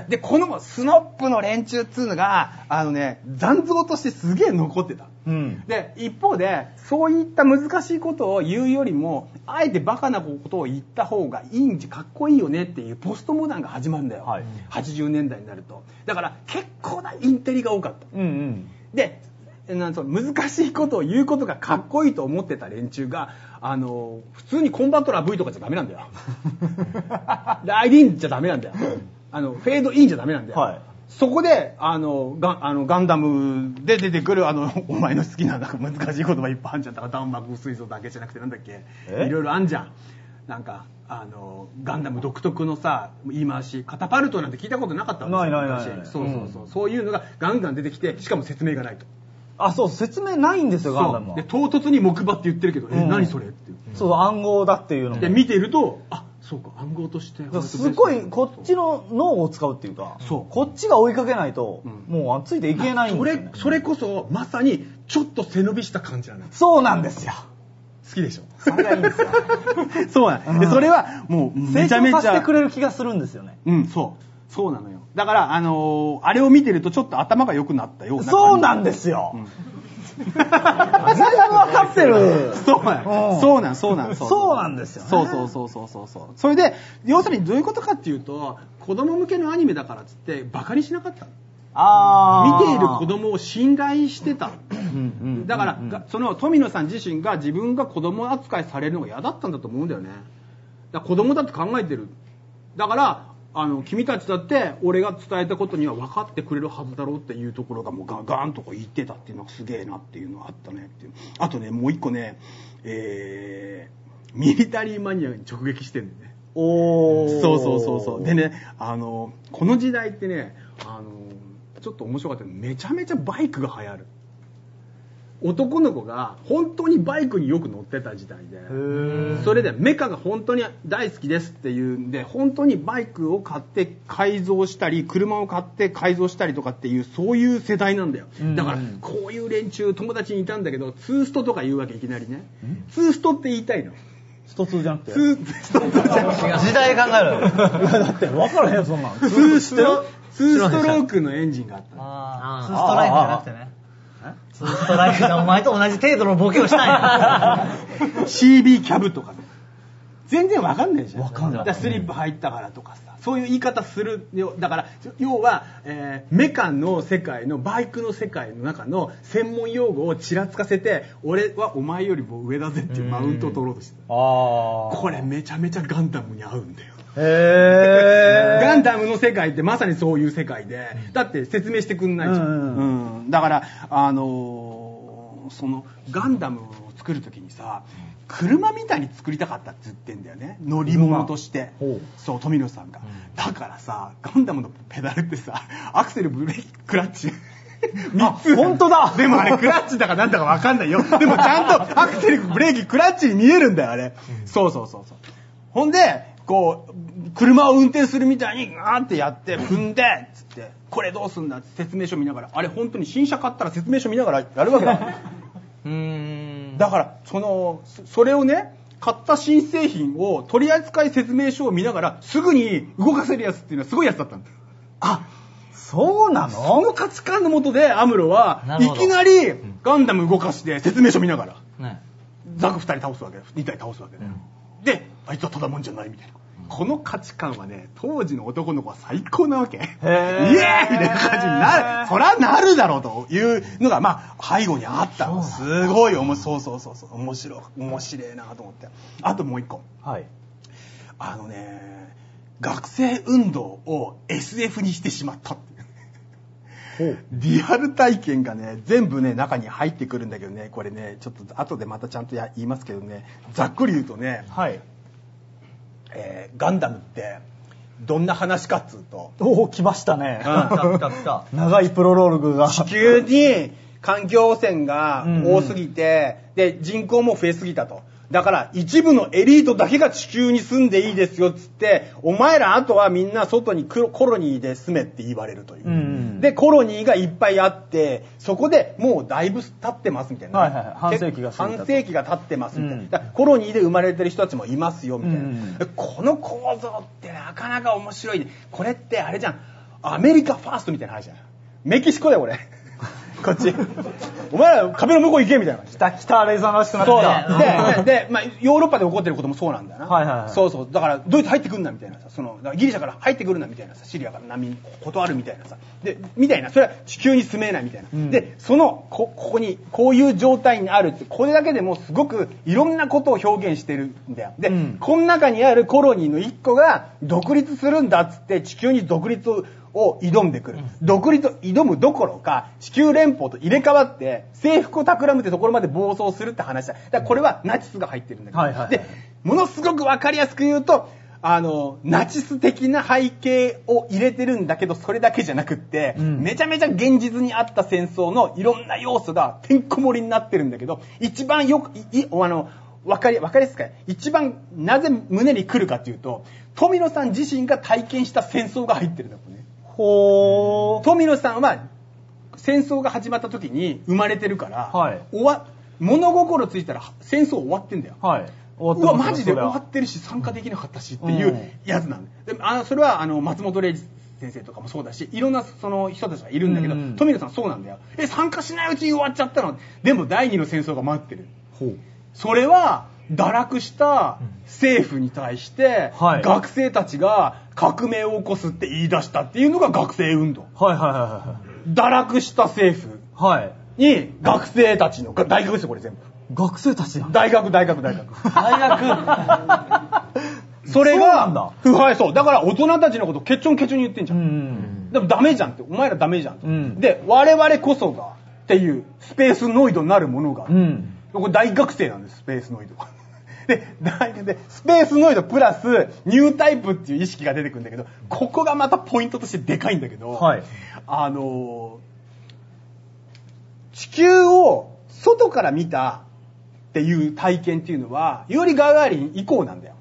でこのスノップの連中っつうのがあのね残像としてすげえ残ってたうん。で一方でそういった難しいことを言うよりもあえてバカなことを言った方がいいんじゃかっこいいよねっていうポストモダンが始まるんだよ、はい80年代になるとだから結構なインテリが多かったうんうん。でなんその難しいことを言うことがかっこいいと思ってた連中が、あの、普通にコンバトラー V とかじゃダメなんだよ。(laughs) ライディーンじゃダメなんだよ。あの、フェードインじゃダメなんだよ。はいそこで、あの、ガあのガンダムで出てくる、あの、(laughs) お前の好きな、なんか難しい言葉いっぱいあんじゃん。だから、弾幕水素だけじゃなくて、なんだっけ？え？いろいろあんじゃん。なんか、あの、ガンダム独特のさ、言い回し、カタパルトなんて聞いたことなかったんですよないないないない昔そうそうそう。そういうのがガンガン出てきて、しかも説明がないと。あ、そう、説明ないんですよ、ガンダムはで、。唐突に木馬って言ってるけど、え、うん何それっていう。そう、暗号だっていうのも。で、見ていると、あ、そうか、暗号として。すごい、こっちの脳を使うっていうか、そうこっちが追いかけないと、うんもうついていけないんそですよね、れ、それこそ、まさに、ちょっと背伸びした感じなのよ。そうなんですよ。好きでしょ？それがいいんですよ。(laughs) そうなんで、それは、もう、めちゃめちゃ。成長させてくれる気がするんですよね。うん、そう。そうなのよ。だから、あのーあれを見てるとちょっと頭が良くなったような。そうなんですよ。うん全然分かってる。そうなん、うんそうなん、そうなん、そうなんですよねそうそうそうそうそうそう。それで、要するにどういうことかっていうと、子供向けのアニメだからっつって、バカにしなかった。あ見ている子供を信頼してた。供だから、がその富野さん自身が自分が子供扱いされるのが嫌だったんだと思うんだよね。だ子供だって考えてる。だから、あの、君たちだって俺が伝えたことには分かってくれるはずだろうっていうところがもうガガーンとこう言ってたっていうのがすげえなっていうのがあったねっていう。あとね、もう一個ね、えー、ミリタリーマニアに直撃してるんだよね。おーそうそうそうそう。でね、あの、この時代ってね、あの、ちょっと面白かったのめちゃめちゃバイクが流行る。男の子が本当にバイクによく乗ってた時代で。ーそれでメカが本当に大好きですっていうんで本当にバイクを買って改造したり車を買って改造したりとかっていうそういう世代なんだようんだからこういう連中友達にいたんだけどツーストとか言うわけいきなりねツーストって言いたいの一つじゃなくて？ツーストじゃなくて時代考えろよ。だって分からへんよ、そんなん。ツーストツーストロークのエンジンがあったのあーツーストライクじゃなくてね。ツーストライクでお前と同じ程度のボケをしたいな。(laughs) CB キャブとかね。全然わかんないじゃん。わかんない。スリップ入ったからとかさ。そういう言い方する。よだから要は、えーメカの世界のバイクの世界の中の専門用語をちらつかせて俺はお前よりも上だぜっていうマウントを取ろうとしてた。あー。これめちゃめちゃガンダムに合うんだよへー。ガンダムの世界ってまさにそういう世界で、だって説明してくんないじゃん。うんうんだから、あのーその、ガンダムを作るときにさ、車みたいに作りたかったって言ってんだよね。乗り物として。そう、富野さんが。だからさ、ガンダムのペダルってさ、アクセル、ブレーキ、クラッチ。あ、本当だでもあれクラッチだかなんだかわかんないよ。でもちゃんとアクセル、ブレーキ、クラッチに見えるんだよ、あれ。そうそうそうそう。ほんで、こう、車を運転するみたいに、ガーってやって、踏んで、つって、これどうすんだって説明書見ながら、あれ本当に新車買ったら説明書見ながらやるわけだ。(laughs) うーん。だから、その、そそれをね、買った新製品を取扱説明書を見ながら、すぐに動かせるやつっていうのはすごいやつだったんだよ。あ、そうなそのの価値観のもとで、アムロはいきなりガンダム動かして説明書見ながら、ね。ザク2人倒すわけ2体倒すわけで、であいつはただもんじゃないみたいな、この価値観はね当時の男の子は最高なわけ。イエーイみたいな感じになる。そりゃなるだろうというのがまあ背後にあったの。すごいおもそうそうそうそう。面白い面白いなと思って。あともう一個。はい。あのね学生運動を SF にしてしまったっていう。リアル体験がね、全部ね、中に入ってくるんだけどね、これね、ちょっと後でまたちゃんとや言いますけどね、ざっくり言うとね、はい。えーガンダムって、どんな話かっつうと、おお、来ましたね。来た来た来た。(laughs) 長いプロローグが。地球に環境汚染が多すぎて、で、人口も増えすぎたと。だから、一部のエリートだけが地球に住んでいいですよっつって、お前らあとはみんな外にコロニーで住めって言われるという。うんで、コロニーがいっぱいあって、そこでもうだいぶ経ってますみたいな。はいはいはい半世紀が過ぎたと半世紀が経ってますみたいな。うんコロニーで生まれてる人たちもいますよみたいな。うんこの構造ってなかなか面白いね。これってあれじゃん。アメリカファーストみたいな話じゃん。メキシコだよ、俺。こっち。お前ら壁の向こう行けみたいな感じ来た来た、レイザーらしくなってそう。だ。で、で、まあ、ヨーロッパで起こってることもそうなんだよな。はいはいはいそうそう。だから、ドイツ入ってくんなみたいなさ、その、ギリシャから入ってくるなみたいなさ、シリアから難民断るみたいなさ。で、みたいな、それは地球に住めないみたいな。うんで、その、こ、ここに、こういう状態にあるって、これだけでもすごくいろんなことを表現してるんだよ。で、うんこの中にあるコロニーの一個が独立するんだっつって、地球に独立をを挑んでくる。独立を挑むどころか、地球連邦と入れ替わって、征服を企むってところまで暴走するって話だ。だからこれはナチスが入ってるんだけど、はいはいはいで、ものすごくわかりやすく言うと、あの、ナチス的な背景を入れてるんだけど、それだけじゃなくって、うんめちゃめちゃ現実にあった戦争のいろんな要素がてんこ盛りになってるんだけど、一番よく、いいあの、わかり、わかりやすくか一番なぜ胸に来るかっていうと、富野さん自身が体験した戦争が入ってるんだもんね。ほー。富野さんは戦争が始まった時に生まれてるから、はい終わ物心ついたら戦争終わってんだよ。はい。うわ、終わってますマジで終わってるし、参加できなかったしっていううんやつなんだ。であのそれは、あの、松本零士先生とかもそうだし、いろんなその人たちがいるんだけど、うん富野さんそうなんだよ。え、参加しないうちに終わっちゃったの？でも第二の戦争が待ってる。ほう。それは、堕落した政府に対して、はい学生たちが革命を起こすって言い出したっていうのが学生運動。はいはいは堕落した政府いはい。はい。に学生たちの、大学ですよ、これ全部。学生たち。大学、大学、大学。大学 (laughs) それが、腐敗そう。だから大人たちのことケチョンケチョンに言ってんじゃ。うんん。でもダメじゃんって。お前らダメじゃんと。うんで、我々こそが、っていうスペースノイドになるものが、うん。これ大学生なんです、スペースノイドは。で、で、スペースノイドプラス、ニュータイプっていう意識が出てくるんだけど、ここがまたポイントとしてでかいんだけど、はい。あのー地球を外から見たっていう体験っていうのは、ユーリ・ガガーリン以降なんだよ。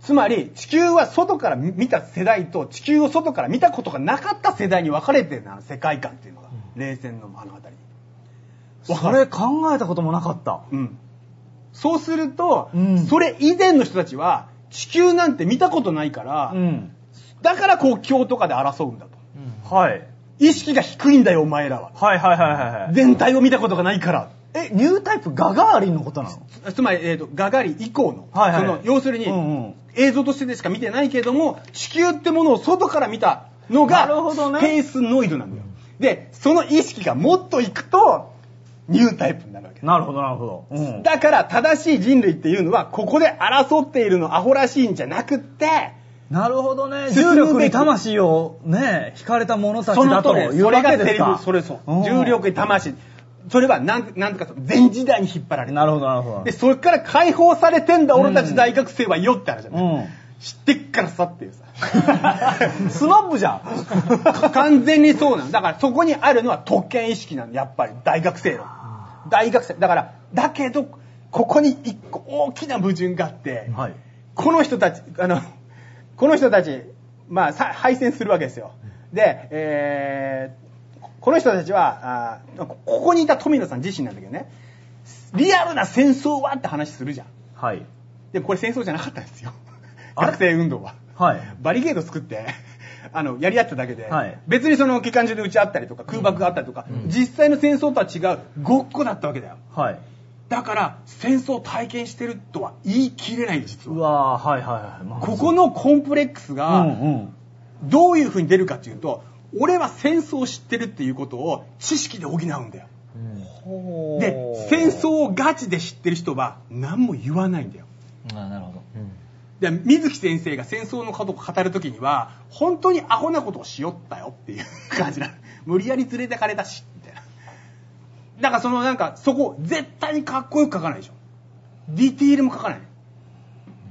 つまり、地球は外から見た世代と地球を外から見たことがなかった世代に分かれてるな、世界観っていうのが。冷戦のあの辺りに。それ考えたこともなかった。うん。そうすると、うんそれ以前の人たちは、地球なんて見たことないから、うん。だから国境とかで争うんだと。はい。意識が低いんだよ、お前らは。はいはいはいはいはい。全体を見たことがないから。え、ニュータイプガガーリンのことなの？つまり、えー、とガガリン以降の,、はいはいその要するに、うんうん映像としてでしか見てないけれども地球ってものを外から見たのがなるほどねスペースノイドなんだよでその意識がもっといくとニュータイプになるわけなるほどなるほど。うん。だから正しい人類っていうのはここで争っているのアホらしいんじゃなくってなるほどね。重力に魂をね、惹かれた者たちだというわ通りそれがセリフ。それそううん重力に魂それはなんなんとかと前時代に引っ張られてなるほどなるほど。で、それから解放されてんだ、俺たち大学生はよってあるじゃない、うん。知ってっからさっていうさ。(laughs) スマップじゃん。完全にそうなの。だからそこにあるのは特権意識なの、やっぱり。大学生の。大学生。だから、だけど、ここに一個大きな矛盾があって、はい。この人たち、あの、この人たち、まあ、さ敗戦するわけですよ。で、えーこの人たちは、あーこここにいた富野さん自身なんだけどね、リアルな戦争はって話するじゃん。はい。でもこれ戦争じゃなかったんですよ。学生運動は。はい。バリケード作って、(laughs) あの、やり合っただけで、はい別にその機関銃で撃ち合ったりとか、空爆があったりとか、実際の戦争とは違う、ごっこだったわけだよ。はい。だから、戦争を体験してるとは言い切れない、実うは。わーはいはいはい。まあここのコンプレックスうんが、うん。どういう風に出るかっていうと、俺は戦争を知ってるっていうことを知識で補うんだよ。ほーで、戦争をガチで知ってる人は何も言わないんだよ。あなるほど。で水木先生が戦争のことを語るときには、本当にアホなことをしよったよっていう (laughs) 感じなの。無理やり連れてかれたし、みたいな。だからそのなんか、そこ、絶対にかっこよく書かないでしょ。ディティールも書かない。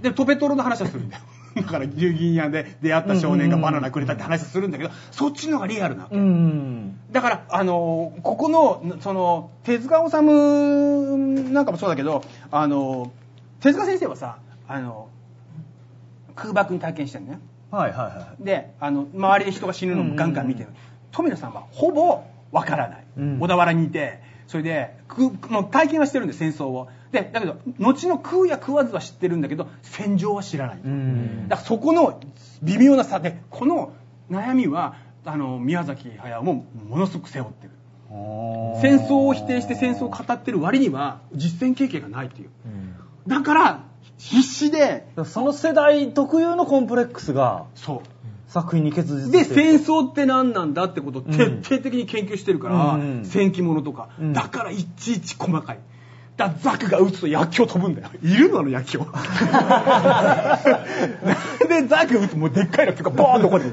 で、トペトロの話はするんだよ。(laughs) だから、牛銀屋で出会った少年がバナナくれたって話はするんだけど、そっちの方がリアルなわけ。うん。だから、あのーここの、その、手塚治虫なんかもそうだけど、あのー手塚先生はさ、あの空爆に体験してるのね。はいはいはで、あの、周りで人が死ぬのもガンガン見てる。富野さんはほぼわからない。うん小田原にいて、それで、くもう体験はしてるんで、戦争を。で、だけど、後の食うや食わずは知ってるんだけど、戦場は知らない。い。うん。だからそこの微妙な差で、この悩みは、あの宮崎駿もものすごく背負ってる戦戦争を否定して戦争を語ってる割には実践経験がないっていうだから必死で。その世代特有のコンプレックスがそ作品に結実うで戦争って何なんだってことを徹底的に研究してるから、うん戦記物とか、うん。だからいちいち細かい。だザクが撃つと薬莢飛ぶんだよ。いるのあの薬莢。(laughs) でザク撃つともうでっかいのとかボーンとこれ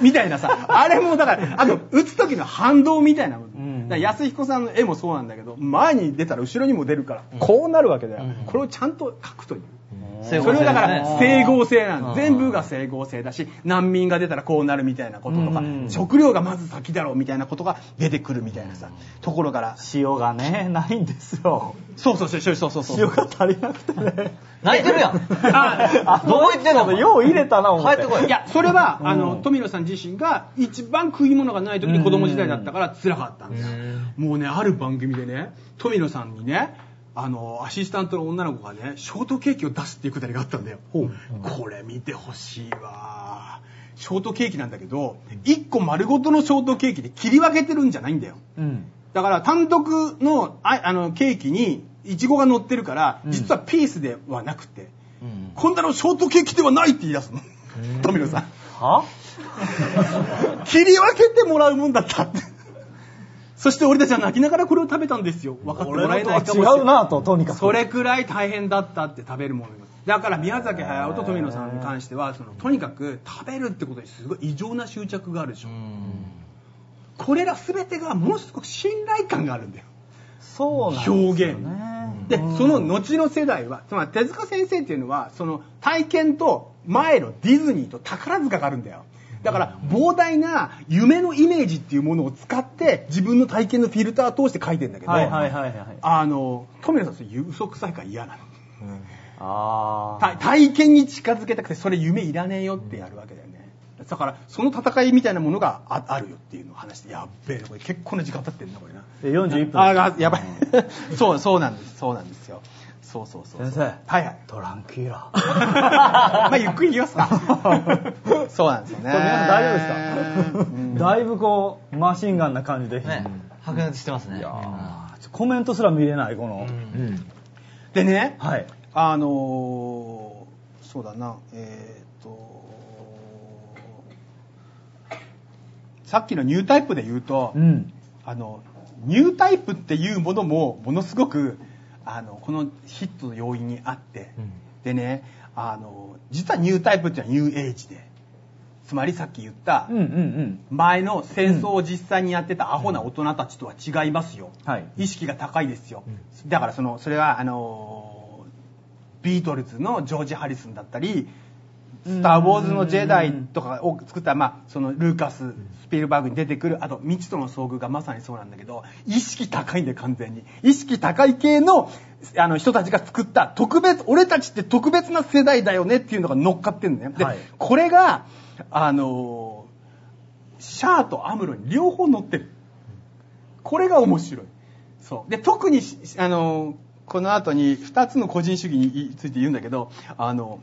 みたいなさ。あれもだからあと撃つ時の反動みたいなもの、んだ安彦さんの絵もそうなんだけど前に出たら後ろにも出るからこうなるわけだよ、これをちゃんと描くという。整それはだからね整合性なん全部が整合性だし難民が出たらこうなるみたいなこととかうん。食料がまず先だろうみたいなことが出てくるみたいなさところから。塩がねないんですよ。そうそうそうそうそう。そう塩が足りなくてね。(laughs) 泣いてるやん。(laughs) あどこ行ってんの？よう入れたな思って。帰ってこい。いやそれはあのうん富野さん自身が一番食い物がない時に子供時代だったから辛かったんですよ。もうねある番組でね富野さんにねあのアシスタントの女の子がねショートケーキを出すっていうくだりがあったんだよこれ見てほしいわ。ショートケーキなんだけど1個丸ごとのショートケーキで切り分けてるんじゃないんだよ。うん。だから単独のああのケーキにイチゴが乗ってるからうん。実はピースではなくて、うん。こんなのショートケーキではないって言い出すの。富野さん。は？(laughs) 切り分けてもらうもんだったってそして俺たちは泣きながらこれを食べたんですよ。分かってもらえないかもしれ俺のとは違うなととにかく。それくらい大変だったって食べるものがだから宮崎駿と富野さんに関してはそのとにかく食べるってことにすごい異常な執着があるでしょ。これら全てがものすごく信頼感があるんだよ。そうなんですよ表現。ねでうん。その後の世代はつまり手塚先生っていうのはその体験と前のディズニーと宝塚があるんだよだから膨大な夢のイメージっていうものを使って自分の体験のフィルターを通して書いてんだけど、はいはいはいはいあの富野さんそれ嘘くさいから嫌なの。あた体験に近づけたくてそれ夢いらねえよってやるわけだよね。だからその戦いみたいなものがああるよっていうのを話してやっべえなこれ結構な時間経ってんなこれな。で41分。あがやばい。(laughs) そうそうなんですそうなんですよそうそうそう先生。はいはい。トランキーラ (laughs) まあゆっくり言いますか。(laughs) そうなんですよね。これ皆さん大丈夫ですか、うん。だいぶこうマシンガンな感じで、ね白熱してますね。いやコメントすら見れないこの、うん。でねはい。あのーそうだな。えーっとさっきのニュータイプで言うと、うん。あのニュータイプっていうものもものすごくあのこのヒットの要因にあって、うん。でねあの実はニュータイプっていうのはニューエイジで。つまりさっき言ったうんうんうん。前の戦争を実際にやってたアホな大人たちとは違いますよ、はい。意識が高いですよ、だからそのそれはあのビートルズのジョージ・ハリスンだったり「スター・ウォーズ」のジェダイとかを作った、まあ、そのルーカススピルバーグに出てくるあと未知との遭遇がまさにそうなんだけど意識高いんだよ完全に。意識高い系のあの人たちが作った特別俺たちって特別な世代だよねっていうのが乗っかってるんだよで、はい。これがあのシャアとアムロに両方乗ってる。これが面白い。そう。で特にしあのこの後に2つの個人主義について言うんだけどあの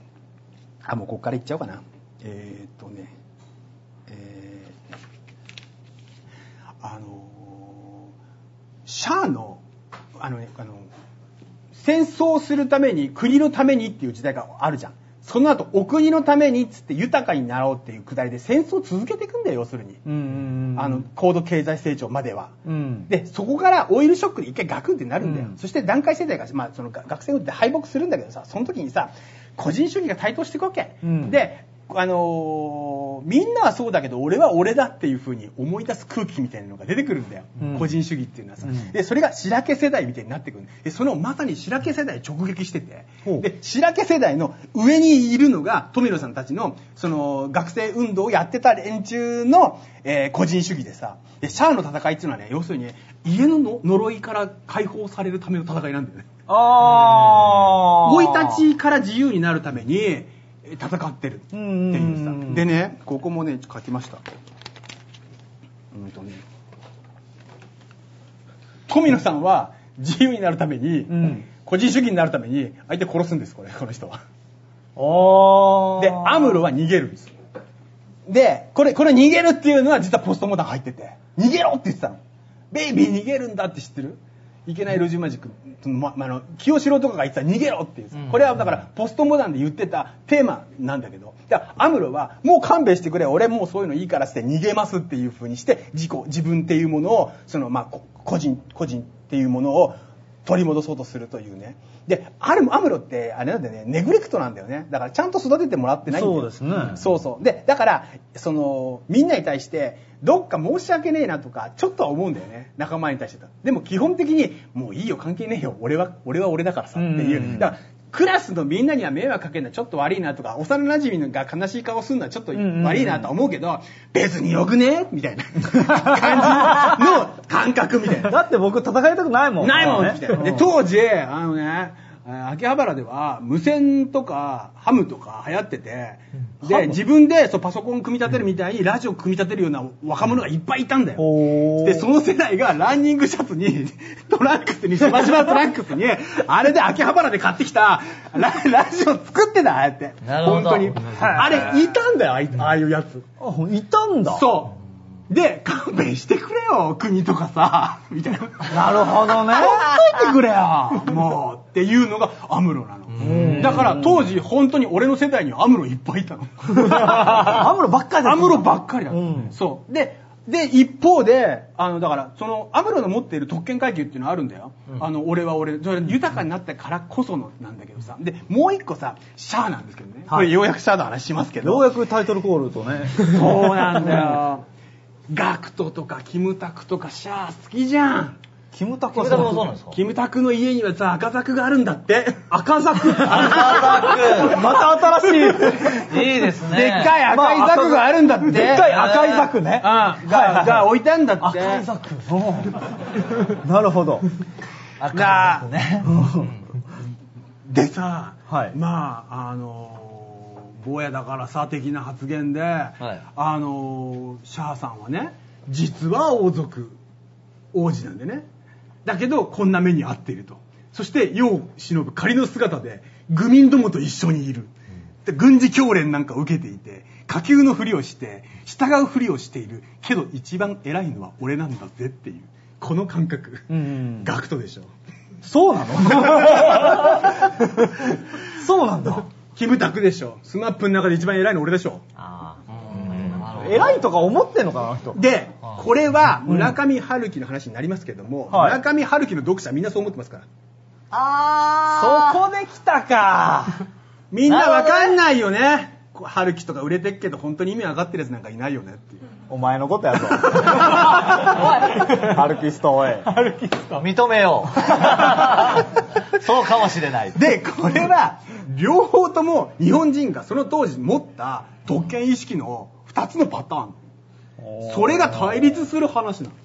あもうここから言っちゃおうかな。えーっとね。えーあのシャアのあのねあの戦争をするために国のためにっていう時代があるじゃん。その後お国のためにっつって豊かになろうっていうくだりで戦争を続けていくんだよ要するに、あの高度経済成長までは。うん。でそこからオイルショックで一回ガクンってなるんだよ、うん。そして段階世代が、まあ、そのが学生運動で敗北するんだけどさその時にさ個人主義が台頭していくわけ、うん。で、あのーみんなはそうだけど俺は俺だっていう風に思い出す空気みたいなのが出てくるんだよ、うん。個人主義っていうのはさ、うん。でそれが白毛世代みたいになってくる。でそのまさに白毛世代を直撃してて。で白毛世代の上にいるのが富野さんたちのその学生運動をやってた連中の、えー個人主義でさ。でシャアの戦いっていうのはね要するにね家のの呪いから解放されるための戦いなんだよねああ生い立ちから自由になるためにえー戦ってるっていうさ。うんでねここもね書きました。うんとね。富野さんは自由になるために、うん。個人主義になるために相手殺すんですこれこの人は。あでアムロは逃げるんです。で、これ、これ逃げるっていうのは実はポストモダン入ってて、逃げろって言ってたの。ベイビー逃げるんだって知ってる？いけない路地マジック、そのま、あの、清志郎とかが言ってた逃げろっていう、これはだからポストモダンで言ってたテーマなんだけど、だからアムロはもう勘弁してくれ、俺もうそういうのいいからって逃げますっていう風にして、自己、自分っていうものを、そのまあ、こ個人、個人っていうものを取り戻そうとするというね。で、あるアムロって、あれなんだよね、ネグレクトなんだよね。だからちゃんと育ててもらってないんだよ。そうですねそうそう。で、だから、その、みんなに対して、どっか申し訳ねえなとか、ちょっとは思うんだよね。仲間に対して。でも基本的に、もういいよ、関係ねえよ。俺は、俺は俺だからさ、っていう。うんだから、クラスのみんなには迷惑かけるのはちょっと悪いなとか、幼馴染が悲しい顔するのはちょっと悪いなとは思うけど、別によくね？みたいな (laughs) 感じの感覚みたいな。だって僕戦いたくないもん。ないもんねみたいな。で、当時、あのね、えー秋葉原では無線とかハムとか流行ってて、で、自分でそうパソコン組み立てるみたいにラジオ組み立てるような若者がいっぱいいたんだよ。で、その世代がランニングシャツに、(laughs) トランクスに、しばしばトランクスに、あれで秋葉原で買ってきたララジオ作ってたああやって。なるほど本当に。あれ、いたんだよ、ああいうやつ。あ、いたんだ。そう。で、勘弁してくれよ、国とかさ、みたいな。なるほどね。ほっといてくれよもうっていうのがアムロなの。だから当時本当に俺の世代にはアムロいっぱいいたの。(laughs) アムロばっかりだアムロばっかりだ、うん。そう。でで一方であのだからそのアムロの持っている特権階級っていうのはあるんだよ、あの俺は俺それ豊かになったからこそのなんだけどさ。でもう一個さシャアなんですけどね、これようやくシャアの話しますけど。ようやくタイトルコールとね。そうなんだよ (laughs) ガクトとかキムタクとかシャア好きじゃんキムタクキムタクもそうなんですか？キムタクの家にはさ赤ザクがあるんだって (laughs) 赤ザク。赤ザまた新しい。クいいですね。でっかい赤いザクがあるんだって。でっかい赤いザクね。うんが、が置いてあるんだって。赤いザク。うんなるほど。赤ザクね。でさ、はいまあ、あのー、坊やだからさ、的な発言で、いあのー、シャアさんはね、実は王族、王子なんでね。だけど、こんな目に遭っていると。そして、世を忍ぶ仮の姿で、愚民どもと一緒にいる。で軍事教練なんか受けていて、下級のふりをして、従うふりをしている。けど、一番偉いのは俺なんだぜっていう、この感覚。うんガクトでしょ。そうなの？(laughs) そうなんだ。キムタクでしょ。スマップの中で一番偉いの俺でしょ。ああ。偉いとか思ってんのかな、あの人。であ、これは村上春樹の話になりますけども、はい村上春樹の読者はみんなそう思ってますから。あそこで来たか。(laughs) みんなわかんないよね。春樹とか売れてっけど本当に意味わかってるやつなんかいないよねっていう。お前のことやぞ。(laughs) ハルキストおい。認めよう。(laughs) そうかもしれない。で、これは両方とも日本人がその当時持った特権意識の2つのパターン。それが対立する話なの。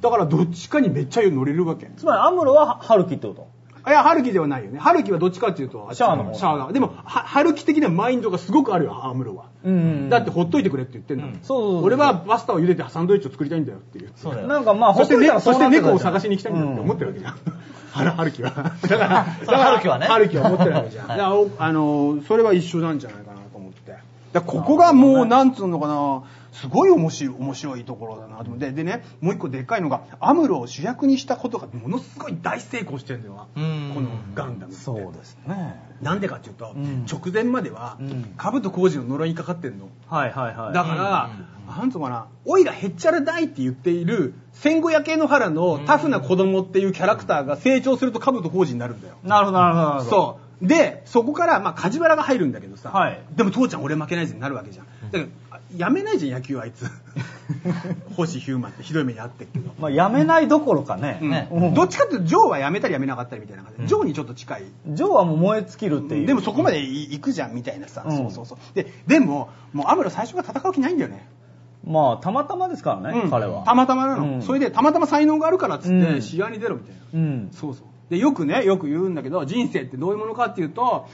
だからどっちかにめっちゃ乗れるわけ。つまりアムロはハルキってこと？いや、春樹ではないよね。春樹はどっちかっていうと、シャアの方シャアが。でも、は春樹的なマインドがすごくあるよ、アムロは。うんだって、ほっといてくれって言ってんだもん。そうそうそう俺はパスタを茹でてサンドイッチを作りたいんだよっていう。そうだよ。なんかまあ、そして、ね、ほっといたらそして猫を探しに行きたいんだって思ってるわけじゃん。(laughs) 春樹は。だから、春樹はね春樹は思ってるわけじゃん。(laughs) あの、それは一緒なんじゃないかなと思って。だここがもう、なんつうのかな、すごい面白い、面白いところだなと思って。でね、もう一個でっかいのが、アムロを主役にしたことがものすごい大成功してるんだよな。うんこのガンダムって。そうですね。なんでかっていうと、うん直前まではうん、兜浩二の呪いにかかってんの。はいはいはい。だから、なんつうのかな、おいらへっちゃら大って言っている、戦後焼け野原のタフな子供っていうキャラクターが成長すると兜浩二になるんだよ。なるほどなるほどなるほど。そう。で、そこから、まあ、梶原が入るんだけどさ、はいでも父ちゃん俺負けないぜになるわけじゃん。だから、やめないじゃん、野球あいつ。(laughs) 星ヒューマンってひどい目にあってっけど。まあ、やめないどころかね。うんねうんどっちかっていうと、ジョーはやめたりやめなかったりみたいな感じで、ジョーにちょっと近い。ジョーはもう燃え尽きるっていう。でもそこまで行くじゃんみたいなさ、うんそうそうそうででももうアムロ最初から戦う気ないんだよね、まあ、たまたまですからね、うん彼は。たまたまなの、うんそれでたまたま才能があるからっつって、うん試合に出ろみたいなうん。そうそうでよくねよく言うんだけど人生ってどういうものかっていうと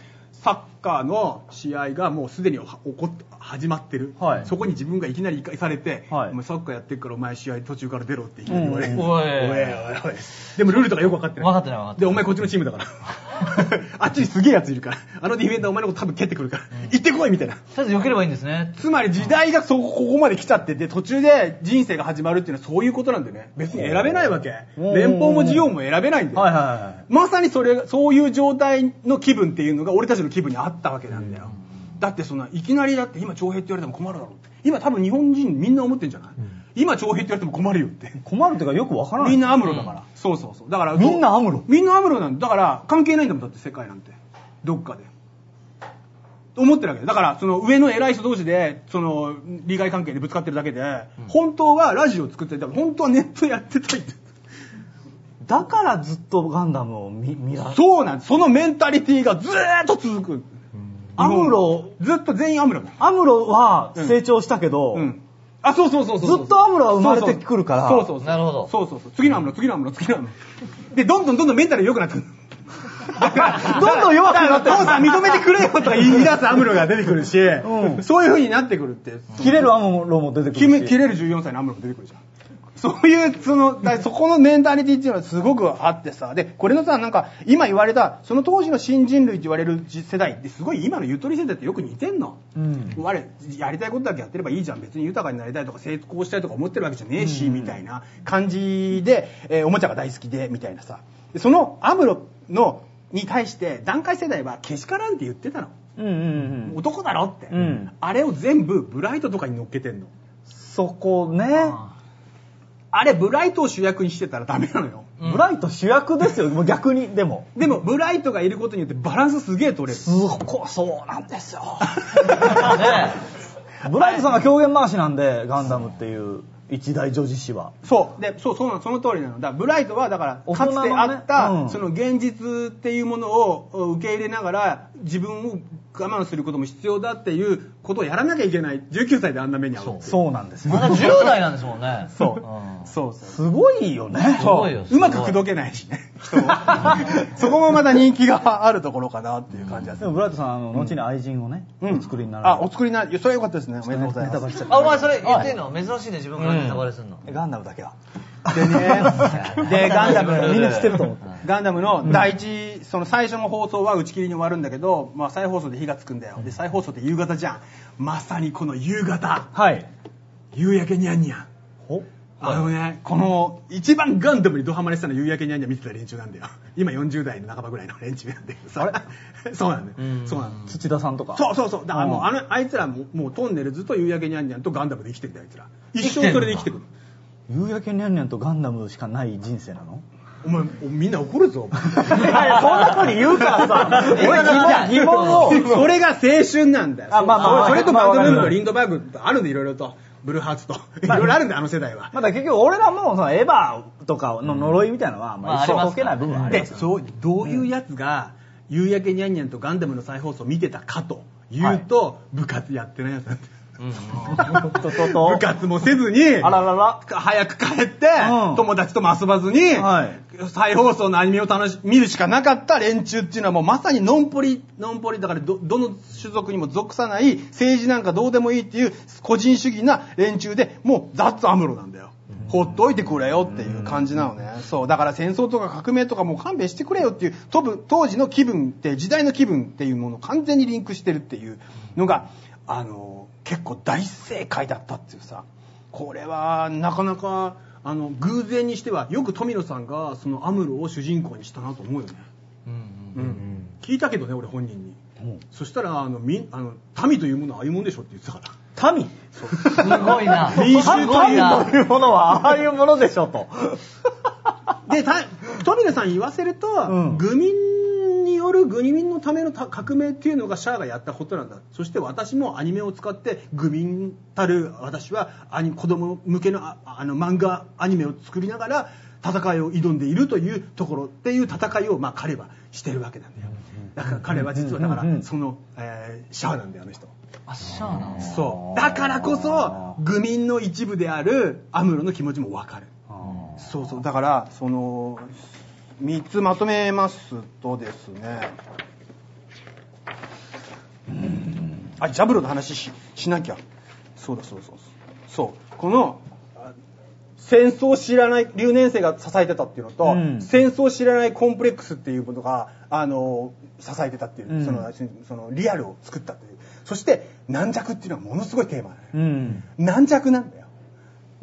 サッカーの試合がもうすでには起こって始まってる、はい。そこに自分がいきなり生かされて、はい。お前サッカーやってるからお前試合途中から出ろっていきなり言われる、うんおい。おい。おいおいでもルールとかよく分かってない。分かってない。分かってないでお前こっちのチームだから。(laughs) あっちにすげえやついるから、あのディフェンダーお前のこと多分蹴ってくるから、行ってこいみたいな。とりあえず避ければいいんですね。つまり時代がそこ、ここまで来ちゃってて、途中で人生が始まるっていうのはそういうことなんだよね。別に選べないわけ。うん連邦も自由も選べないんだよ。はいはいはい。まさにそれが、そういう状態の気分っていうのが俺たちの気分にあったわけなんだよ。だってそんな、いきなりだって今徴兵って言われても困るだろうって。今多分日本人みんな思ってんじゃない、今徴兵って言われても困るよって。困るってかよくわからない。みんなアムロだから。そうそうそう。だから、みんなアムロみんなアムロなんだ。だから、関係ないんだもん、だって世界なんて。どっかで。思ってるわけだから、その上の偉い人同士で、その、利害関係でぶつかってるだけで、本当はラジオ作ってた本当はネットやってたいって。だからずっとガンダムを見、見らそうなんです。そのメンタリティがずーっと続く。アムロ、ずっと全員アムロだ。アムロは成長したけど、うん。あ、そうそうそうそう。ずっとアムロは生まれてくるからそうそうそう。なるほどそうそうそう。次のアムロ、次のアムロ、次のアムロ。で、どんどんどんどんメンタル良くなってくる。(laughs) どんどん弱くなってる父さん認めてくれよとか言い出すアムロが出てくるし、うんそういう風になってくるって。切れるアムロも出てくるし。切れる14歳のアムロも出てくるじゃん。そういう、その、だそこのメンタリティっていうのはすごくあってさ、で、これのさ、なんか、今言われた、その当時の新人類って言われる世代って、すごい今のゆとり世代ってよく似てんの。うん。我やりたいことだけやってればいいじゃん別に豊かになりたいとか成功したいとか思ってるわけじゃねえし、みたいな感じで、えーおもちゃが大好きでみたいなさでそのアムロのに対して段階世代はけしからんって言ってたの、うんうんうん。男だろって、うんあれを全部ブライトとかに乗っけてんのそこね。あれブライトを主役にしてたらダメなのよブライト主役ですよ、もう逆に、でも。でもブライトがいることによってバランスすげえ取れるすこそうなんですよ。(laughs) ねブライトさんが狂言回しなんで、ガンダムっていう一大女子誌は。そう。で、そう、そうなの、その通りなの。だからブライトは、だから、かつてあった、うんその現実っていうものを受け入れながら、自分を我慢することも必要だっていうことをやらなきゃいけない。19歳であんな目に遭う。そうなんですよま。だ10代なんですもんね。そううんそうそう。すごいよね。すごいようまく口説けないしね、(laughs) そこもまた人気があるところかなっていう感じですでもブライトさん、あの、後に愛人をね、うんお作りにならあ、お作りになる。それはよかったですね。おめでとうございます。あ、お前それ言ってんの？珍しいね、自分からネタバレするの。ガンダムだけは。でね、(laughs) で、ガンダム、(laughs) みんな知ってると思って。ガンダムの第一、その最初の放送は打ち切りに終わるんだけど、まあ再放送で火がつくんだよ。で、再放送って夕方じゃん。まさにこの夕方、はい。夕焼けにゃんにゃん。おあのね、この、一番ガンダムにドハマりしたのは夕焼けにゃんにゃん見てた連中なんだよ。今40代の半ばぐらいの連中なんだけどさ。(laughs) そうなんだよ。そうなの。土田さんとか。そうそうそう。だからもう、うんあの、あいつらも、もうトンネルズと夕焼けにゃんにゃんとガンダムで生きてるんだよ、あいつら。一生それで生きてくる。夕焼けにゃんにゃんとガンダムしかない人生なの？お前、みんな怒るぞ。いやいや、そんな風に言うからさ、俺疑問、を。それが青春なんだよ。あまあまあそれとまあバドルームとリンドバーグとあるんで、いろいろと。ブルーハーツと。いろいろあるんだよ、あの世代は。まだ結局俺らもそのエヴァとかの呪いみたいなのは、まあ、一生解けない部分はありで、ますよ。そう、どういうやつが、夕焼けにゃんにゃんとガンダムの再放送を見てたかというと、部活やってないやつなんだよ。ととと部活もせずに、あららら。早く帰って、うん友達とも遊ばずに、はい再放送のアニメを楽し見るしかなかった連中っていうのはもうまさにノンポリ、ノンポリだからど、どの種族にも属さない政治なんかどうでもいいっていう個人主義な連中で、もうザッツアムロなんだよ。ほっといてくれよっていう感じなのね。そう。だから戦争とか革命とかもう勘弁してくれよっていう、当時の気分って、時代の気分っていうものを完全にリンクしてるっていうのが、あの、結構大正解だったっていうさ。これはなかなかあの偶然にしてはよく富野さんがそのアムロを主人公にしたなと思うよね、うん聞いたけどね俺本人に、そしたらあのみあの民というものはああいうもんでしょって言ってたから民すごいな。民衆。というものはああいうものでしょと。(laughs) でた富野さん言わせると、うん愚民による愚民のためのた革命っていうのがシャアがやったことなんだそして私もアニメを使って愚民たる私はアニ子供向けのああの漫画アニメを作りながら戦いを挑んでいるというところっていう戦いをまあ彼はしてるわけなんだよだから彼は実はだからその、えーシャアなん。だよあの人あ、シャアなのそう。だからこそ愚民の一部であるアムロの気持ちも分かる。そうそう。だからその3つまとめますとですね。あジャブロの話ししなきゃ。そうだそうそうそうそう。このあ戦争を知らない留年生が支えてたっていうのと、うん。戦争を知らないコンプレックスっていうものがあの支えてたっていう、うん。そのそのリアルを作ったという。そして軟弱っていうのはものすごいテーマなのよ。うん。軟弱なんだよ、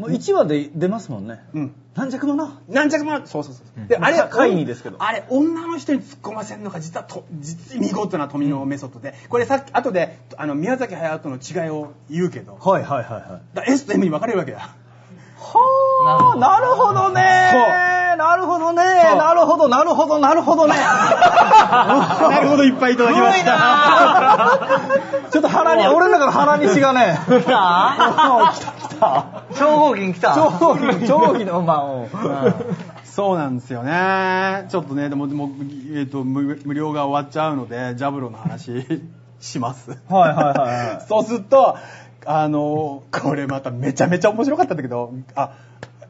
もう1話で出ますもんね。うん、軟弱者。軟弱者そうそうそう、であれは会議ですけど。あれ女の人に突っ込ませるのが実はと実に見事な富のメソッドで。これさっき後であの宮崎駿との違いを言うけど。はいはいはいはい。だ S と M に分かれるわけだ。はあ、なるほど。ね。なるほどね。なるほど、なるほど、なるほどね。(laughs) なるほどいっぱいいただきました (laughs) ちょっと腹に、俺の中の腹にしがね。来た来た来た。超合金来た超合金、超合金の、まあ、うんそうなんですよねちょっとねでもでも、えー、と無無料が終わっちゃうのでジャブロの話 (laughs) しますはいはいはいはい。そうするとあのこれまためちゃめちゃ面白かったんだけどあ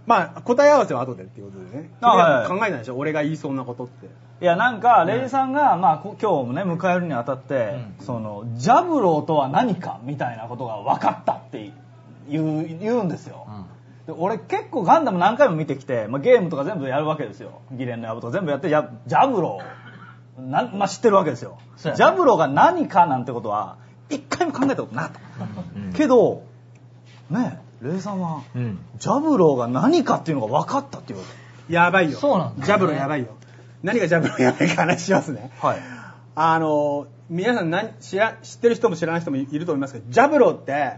まあ答え合わせは後でっていうことでね。あはい。はい考えないでしょ。俺が言いそうなことって。いやなんかレイジさんが、まあ、こ今日もね迎えるにあたって、そのジャブローとは何かみたいなことが分かったって言う言うんですよ、で俺結構ガンダム何回も見てきて、まあ、ゲームとか全部やるわけですよ。ギレンの野望とか全部やってやジャブロー。なん、まあ、知ってるわけですよ。ね。ジャブローが何かなんてことは一回も考えたことなかった、けどねレイさんは、うん。ジャブローが何かっていうのが分かったっていうこやばいよ。そうなんだね。ジャブロやばいよ。何がジャブロやばいか話しますね。とはい。あの皆さん何知ら知ってる人も知らない人もいると思いますけどジャブロって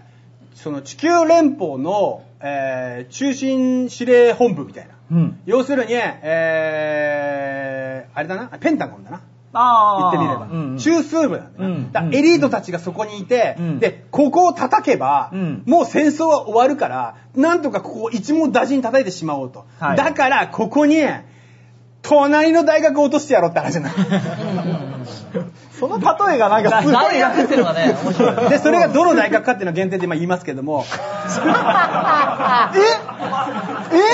その地球連邦の、えー中心司令本部みたいな。うん。要するに、えーあれだなペンタゴンだなああ言ってみれば、うんうん。中枢部なんだよな、うん。だエリートたちがそこにいて、うん。でここを叩けば、うん。もう戦争は終わるからなんとかここを一網打尽に叩いてしまおうと、はい。だからここに隣の大学を落としてやろうって話じゃない。(laughs) その例えがなんかすごい大学ってのがね、面白い。でそれがどの大学かっていうのは限定で今言いますけども。(laughs)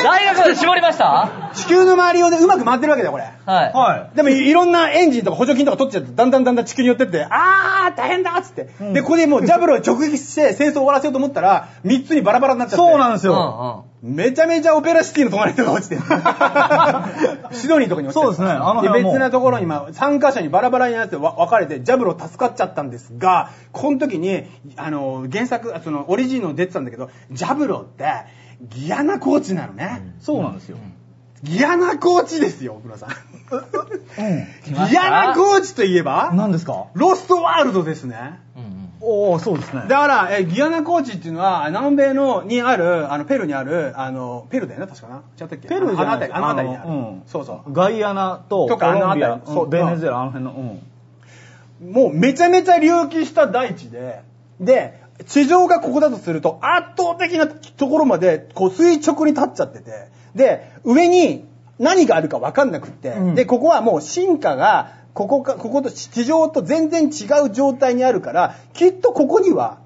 大学で絞りました？は地球の周りをねうまく回ってるわけだよこれい。はい。でもいいろんなエンジンとか補助金とか取っちゃってだんだんだんだん地球に寄ってってあー大変だっつって、でここでもうジャブロを直撃して戦争を終わらせようと思ったら3つにバラバラになっちゃって。そうなんですうん。よ。めちゃめちゃオペラシティの隣のとこ落ちて。るシドニーのとこに落ちて。(laughs) るそうですね。あの辺別なところに、まあ、参加者にバラバラになってわ分かれてジャブロ助かっちゃったんですがこの時にあの原作あそのオリジンの出てたんだけどジャブロってギアナコーチなのね、そうなんですよ。ギアナコーチですよ奥野さん。来ました。ギアナコーチといえば何ですか？ロストワールドですね。うんうん。おおそうですね。だから、えギアナコーチっていうのは南米のにあるあのペルーにあるあのペルーだよね確かな。違ったっけ？ペルーじゃなあの辺りあの辺りにある、うん。そうそう。ガイアナとコとかあの辺り。そうベネズエラ、あの辺の、うん。もうめちゃめちゃ隆起した大地で、で、地上がここだとすると圧倒的なところまでこう垂直に立っちゃってて、で、上に何があるか分かんなくって、うんで、ここはもう進化が、ここか、ここと地上と全然違う状態にあるから、きっとここには、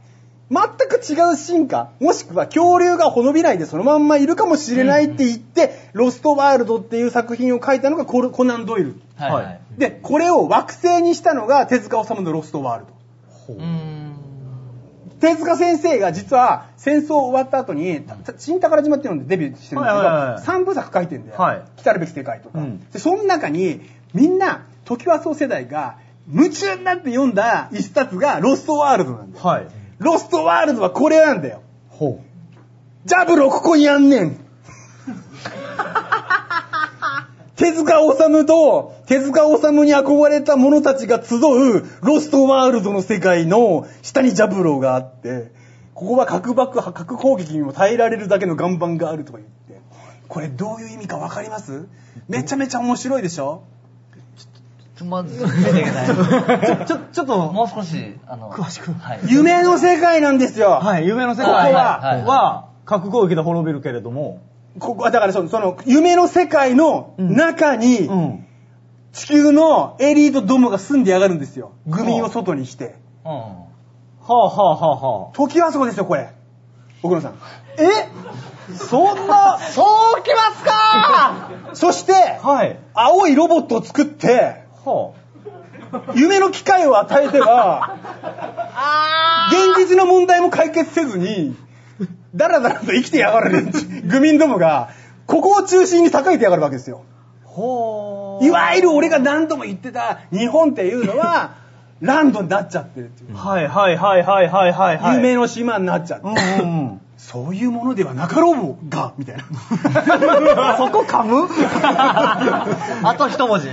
全く違う進化、もしくは恐竜が滅びないでそのまんまいるかもしれないって言って、ロストワールドっていう作品を書いたのがコルコナン・ドイル。はいはい。で、これを惑星にしたのが手塚治虫のロストワールド。うーん。手塚先生が実は戦争終わった後に、た新宝島っていうのでデビューしてるんだけど、はいはいはい3部作書いてるんだよ。はい来たるべき世界とか。うんで、その中に、みんな、時はそう世代が、夢中になって読んだ一冊がロストワールドなんだよ。はい。ロストワールドはこれなんだよ。ほジャブロここにあんねん。(laughs) (laughs) (laughs) 手塚治虫と手塚治虫に憧れた者たちが集うロストワールドの世界の下にジャブローがあって、ここは核爆破、核攻撃にも耐えられるだけの岩盤があるとか言って、これどういう意味かわかります？めちゃめちゃ面白いでしょ？ちょまず、ついていけない。ちょ、ちょっと、もう少し、あの、詳しくはい。夢の世界なんですよ。はい、夢の世界はいはいは、いは、核攻撃で滅びるけれども、ここはだからそのその夢の世界の中に、うん。地球のエリートどもが住んでやがるんですよ。グミを外にして。うん。はあはあはあはあ。時はそうですよ、これ。奥野さん。え？そんな、そうきますかそして、はい。青いロボットを作って、は夢の機会を与えては、現実の問題も解決せずに、だらだらと生きてやがる愚民どもが、ここを中心に栄えてやがるわけですよ。ほいわゆる俺が何度も言ってた日本っていうのは、(laughs) ランドになっちゃってるっていう。はいはいはいはいはいはいはい。夢の島になっちゃって。うんうんうん。そういうものではなかろうが、みたいな。(laughs) そこ噛む？(laughs) あと一文字。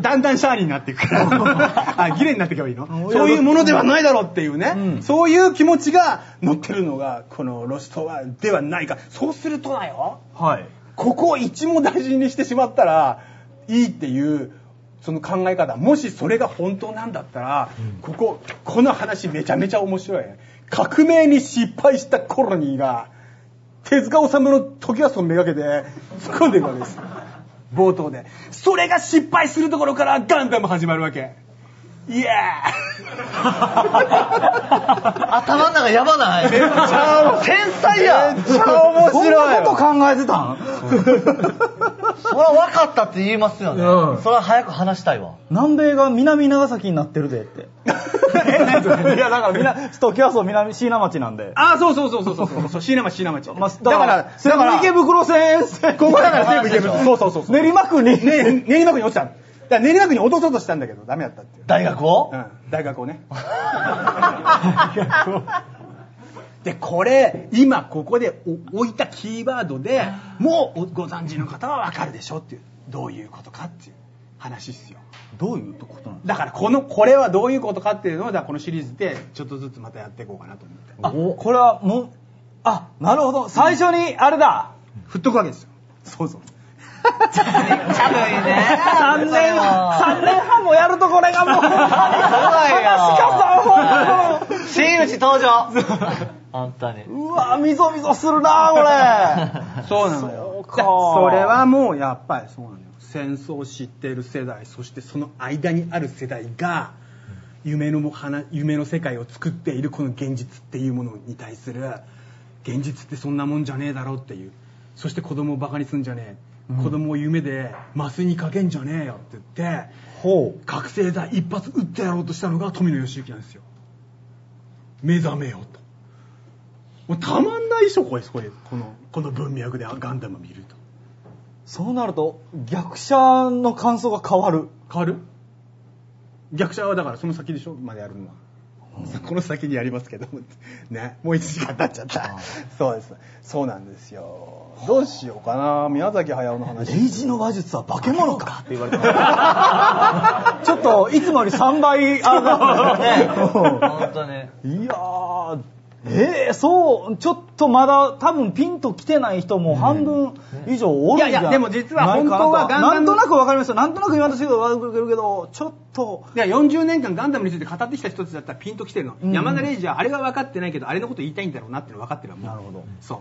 だんだんシャーリーになっていくから。あ、ギレになっていけばいいの？そういうものではないだろうっていうね。うんそういう気持ちが乗ってるのが、このロストは、ではないか。そうするとだよ。はい。ここを一も大事にしてしまったらいいっていうその考え方。もしそれが本当なんだったら、こここの話めちゃめちゃ面白い。革命に失敗したコロニーが手塚治虫の時はそめがけて突っ込んでいくわけです。冒頭で。それが失敗するところからガンダム始まるわけイエ頭の中やばない？めっちゃ天才やめっちゃ面そん白いなこと考えてたん？それは分かったって言いますよね、うん。それは早く話したいわ。南米が南長崎になってるでって。(laughs) いや、だからみな、時はそう南椎名町なんで。ああそうそうそうそうそうそう。そう椎名町椎名町。まあ、だから西武池袋線、ここだから西武池袋そうそうそうそう。練馬区に。ね、練馬区に落ちた。の。だから練馬区に落とそうとしたんだけど、ダメだったっていう。大学を？うん、大学をね。(laughs) で、これ、今ここでお置いたキーワードで、もうご存知の方はわかるでしょっていう。どういうことかっていう話っすよ。どういうことなの？だからこの、これはどういうことかっていうのを、だからこのシリーズでちょっとずつまたやっていこうかなと思って。あ、これはもう、あ、なるほど。最初に、あれだ。振っとくわけですよ。そうそう。ちゃくいね3年、三年半もやるとこれがもう、話かさん、真打ち登場本当にうわ、みぞみぞするな、これ。そうなのよ。それはもうやっぱりそうなのよ。戦争を知っている世代、そしてその間にある世代が、夢のも花夢の世界を作っているこの現実っていうものに対する、現実ってそんなもんじゃねえだろっていう。そして子供をバカにすんじゃねえ。子供を夢で麻酔にかけんじゃねえよって言って、ほう。覚醒剤一発撃ってやろうとしたのが富野義行なんですよ。目覚めよと。もうたまんないでしょ、これ、これ、この、この文脈でガンダム見ると。そうなると、逆者の感想が変わる。変わる？逆者はだからその先でしょ？までやるのは。この先にやりますけど、(laughs) ね、もう1時間経っちゃった。そうです。そうなんですよ。どうしようかな。宮崎駿の話。レイジの話術は化け物かって言われて。(laughs) ちょっと、いつもより3倍上がねる。(laughs) 本当にいやー、えー、そう、ちょっとまだ多分ピンと来てない人も半分以上おるんじゃいやいやでも実は本当はガンダムなんとなくわかりますよ。なんとなく言わんとしてるけどわかるけど、ちょっと、いや40年間ガンダムについて語ってきた人たちだったらピンときてるの、うん。山田レイジはあれが分かってないけどあれのこと言いたいんだろうなっていうの分かってるわなるほど。そう。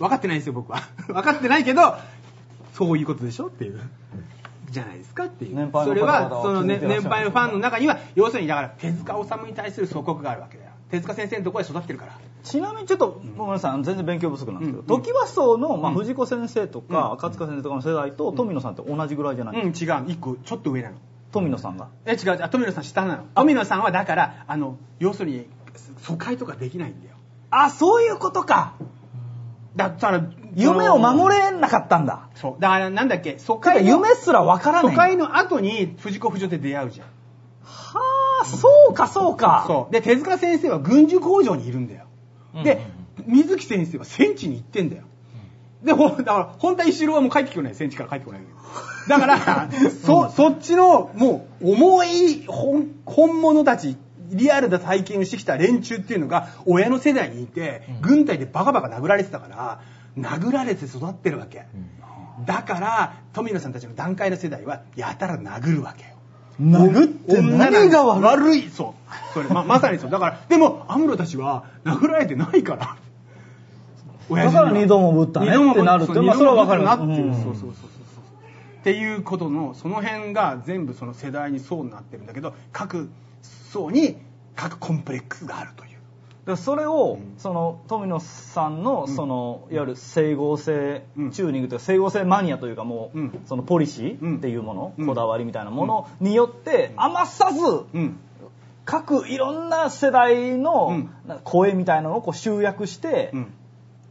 分かってないんですよ僕は。(laughs) 分かってないけどそういうことでしょっていう。じゃないですかっていう。それははその、ね、年配のファンの中には要するにだから手塚治虫に対する祖国があるわけだよ。手塚先生のところで育ってるからちなみにちょっと、ごめんなさい、全然勉強不足なんですけど、うん時はそうの、まあ、うん。藤子先生とか、うん。赤塚先生とかの世代と、富野さんって同じぐらいじゃない、うん違う。1個ちょっと上なの。富野さんが。え違うあ富野さん下なの。富野さんはだからあの要するに疎開とかできないんだよ。あ、そういうことか。だから夢を守れなかったんだ。そう。だからなんだっけ疎開の夢すらわからない。疎開の後に藤子不二雄って出会うじゃん。はあ、そうか、そうか。そう。で手塚先生は軍需工場にいるんだよ。うんで水木先生は戦地に行ってんだよ。でほだから本当は石郎はもう帰ってこない。戦地から帰ってこないんだから (laughs) そそっちのもう重い本本物たちリアルな体験をしてきた連中っていうのが親の世代にいて、軍隊でバカバカ殴られてたから殴られて育ってるわけ、だから富野さんたちの段階の世代はやたら殴るわけ。よ殴って女何が悪い。そう。それままさにそう。だからでもアムロたちは殴られてないから。親だ父には。から二度もぶったね。二度もってなるってまあそれはわかる二度もぶったなっていう、うん。そうそうそうそう。そうっていうことのその辺が全部その世代に層になってるんだけど各層に各コンプレックスがあるというだからそれを、その富野さんの、そのいわゆる整合性うん。チューニングというか整合性マニアというかもう、うん。そのポリシーっていうもの、うん。こだわりみたいなものによって余さず、うん。各いろんな世代の声みたいなのをこう集約して、うん。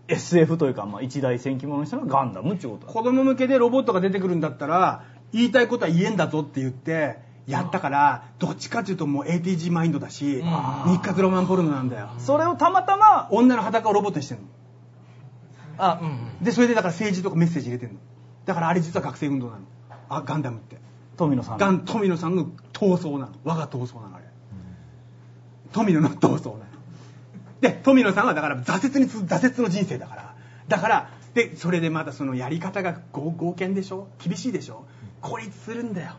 SF というか、まあ、一大戦記物にしたのがガンダムっていうことだ。子供向けでロボットが出てくるんだったら言いたいことは言えんだぞって言ってやったからどっちかっていうともう ATG マインドだし日活ロマンポルノなんだよ。それをたまたま女の裸をロボットにしてんの。あ、うん。でそれでだから政治とかメッセージ入れてんの。だからあれ実は学生運動なの。あガンダムって。富野さん。ガン富野さんの闘争なの。我が闘争なのあれ。富野の闘争なの。で富野さんはだから挫折につ挫折の人生だから。だからでそれでまたそのやり方が豪豪健でしょ？厳しいでしょ？孤立するんだよ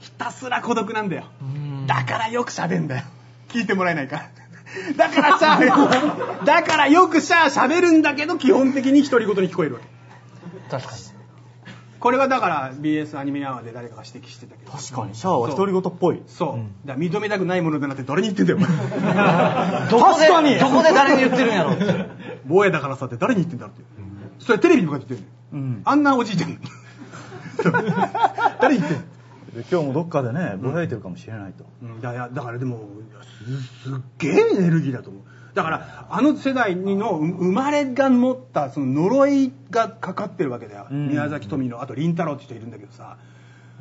ひたすら孤独なんだよ。だからよく喋んだよ。聞いてもらえないから。だからさ (laughs) だからよくさ喋るんだけど基本的に独り言に聞こえるわけ。確かに。これはだから BS アニメアワーで誰かが指摘してたけど。確かに。シャアは独り言っぽい。そう、だから認めたくないものだなって誰に言ってんだよ。お (laughs) 前どこで確かに。どこで誰に言ってるんやろって。(laughs) 坊やだからさって誰に言ってんだってそれテレビに向かって言ってんだよ、うん。あんなおじいちゃん誰に言ってんの？で今日もどっかでねぼやいてるかもしれないと、うん、だいやだからでもすすっげえエネルギーだと思う。だからあの世代のう生まれが持ったその呪いがかかってるわけだよ、うん。宮崎富のあと凛太郎って人いるんだけどさ。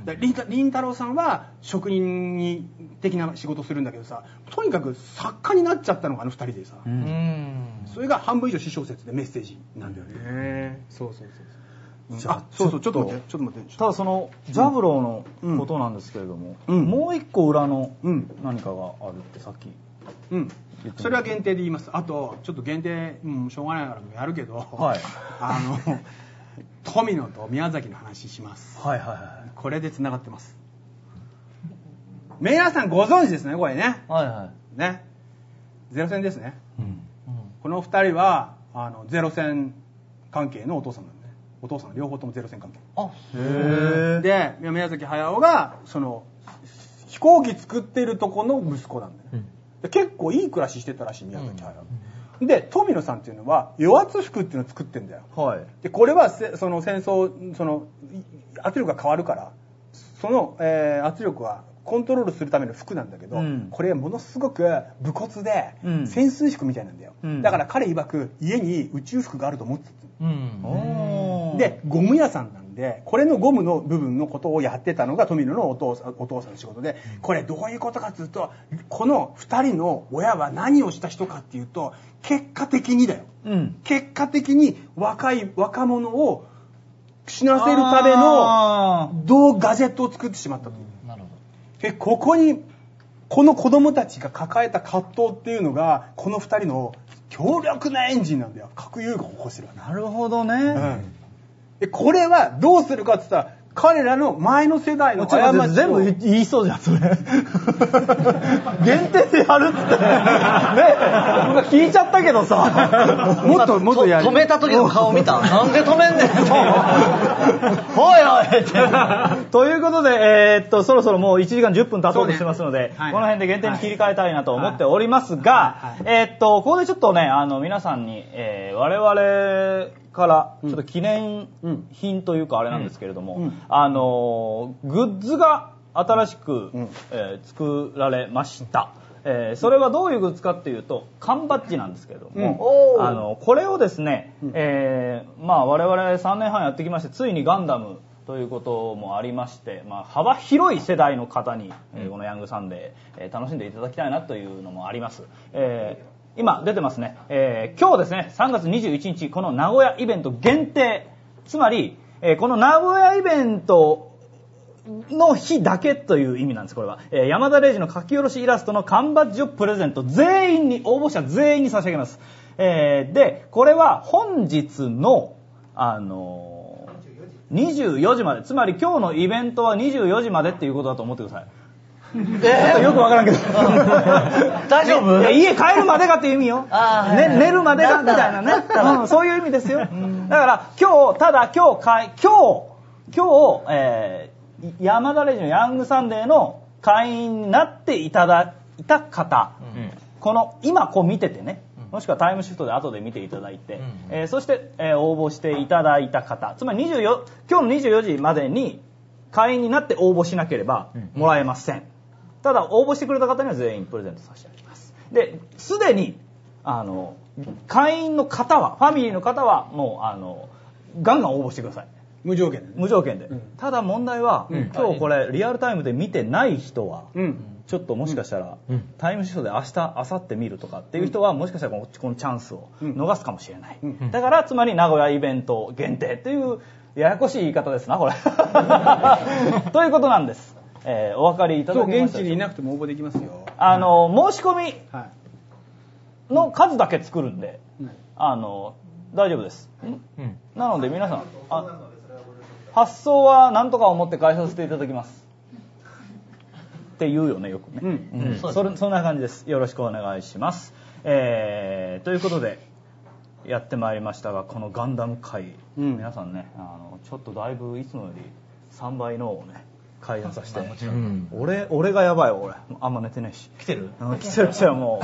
だ凛太郎さんは職人に的な仕事するんだけどさとにかく作家になっちゃったのがあの二人でさ、ううん。ん。それが半分以上詩小説でメッセージなんだよね、そうそうそうそうああそうそうちょっと待って。ちちょっと待って。ただそのジャブローのことなんですけれども、うん。もう一個裏のうん。何かがあるってさっきうん。それは限定で言います。あとちょっと限定、うん、しょうがないからやるけど、はい。(laughs) あの富野と宮崎の話します。はいはいはこれでつながってます。皆さんご存知ですねこれね。はいはい。ね。ゼロ戦ですね。い、うん。うんこの二人はあのゼロ戦関係のお父さんなんでお父さん両方ともゼロ戦関係あ、へえで宮崎駿がその飛行機作ってるとこの息子なんだよ、で結構いい暮らししてたらしい宮崎駿、で富野さんっていうのは与圧服っていうのを作ってんだよ。はい。でこれはせその戦争そのい圧力が変わるからその、えー圧力はコントロールするための服なんだけど、うん。これものすごく武骨で、うん。潜水服みたいなんだよ、うん。だから彼曰く家に宇宙服があると思ってたでゴム屋さんなんでこれのゴムの部分のことをやってたのが富野のお父さんお父さんの仕事でこれどういうことかっていうとこの2人の親は何をした人かっていうと結果的にだよ。うん。結果的に若い若者を死なせるためのあどうガジェットを作ってしまったとほでここにこの子供たちが抱えた葛藤っていうのがこの2人の強力なエンジンなんだよ。核融合を起こしてるわけ。ーなるほどね、うん。でこれはどうするかって言ったら彼らの前の世代の過ちを全部言言いそうじゃんそれ。(laughs) 限定でやるっつって。ね僕聞いちゃったけどさ。(laughs) もっともっとやる。止めた時の顔見た。なんで止めんねんって。(laughs) おいおいって。ということで、えーっと、そろそろもう1時間10分経とうとしてますので、ねはい。この辺で限定に切り替えたいなと思っておりますが、はい。えーっと、ここでちょっとね、あの、皆さんに、えー我々から、ちょっと記念品というかあれなんですけれども、あの、グッズが新しく、ん。えー作られました。えーそれはどういうグッズかっていうと、缶バッジなんですけれども、うん。あの、これをですね、えーまあ我々3年半やってきまして、ついにガンダムということもありまして、まあ幅広い世代の方に、えーこのヤングサンデー、えー楽しんでいただきたいなというのもあります。えー今出てますね、えー今日ですね、3月21日、この名古屋イベント限定、つまり、えーこの名古屋イベントの日だけという意味なんです、これは。えー山田礼二の書き下ろしイラストの缶バッジをプレゼント。全員に、応募者全員に差し上げます。えーで、これは本日の、あのー24時まで、つまり今日のイベントは24時までっていうことだと思ってください。えよくわからんけど。(laughs) 大丈夫？家帰るまでがっていう意味よ。ね、寝るまでがみたいなね。うん、そういう意味ですよ。だから今日、ただ今日今日、今日、えー山田レジのヤングサンデーの会員になっていただいた方、この今こう見ててね、もしくはタイムシフトで後で見ていただいて、うんえーそして、えー応募していただいた方、つまり24今日の24時までに会員になって応募しなければもらえません。ただ応募してくれた方には全員プレゼント差し上げます。で、すでにあの会員の方はファミリーの方はもうあのガンガン応募してください。無条件でね。無条件で、うん。ただ問題は、うん。今日これリアルタイムで見てない人は、うん。ちょっともしかしたら、うん。タイムシフトで明日明後日見るとかっていう人は、もしかしたらこのこのチャンスをうん。逃すかもしれない、うん。だからつまり名古屋イベント限定っていうややこしい言い方ですなこれ。(laughs) ということなんです、えーお分かりいただけました現地にいなくても応募できますよ。あの申し込みはの数だけ作るんでい、うん。あの大丈夫です。うん。なので皆さんあ発送は何とか思って返させていただきます。って言うよねよくね、うん。うん。それそんな感じです。よろしくお願いします、えーということでやってまいりましたがこのガンダム会、うん。皆さんねあのちょっとだいぶいつもより3倍のをね改善させて、うん。俺俺がやばいわ俺。あんま寝てねえし。来てる？うん来てる来てるも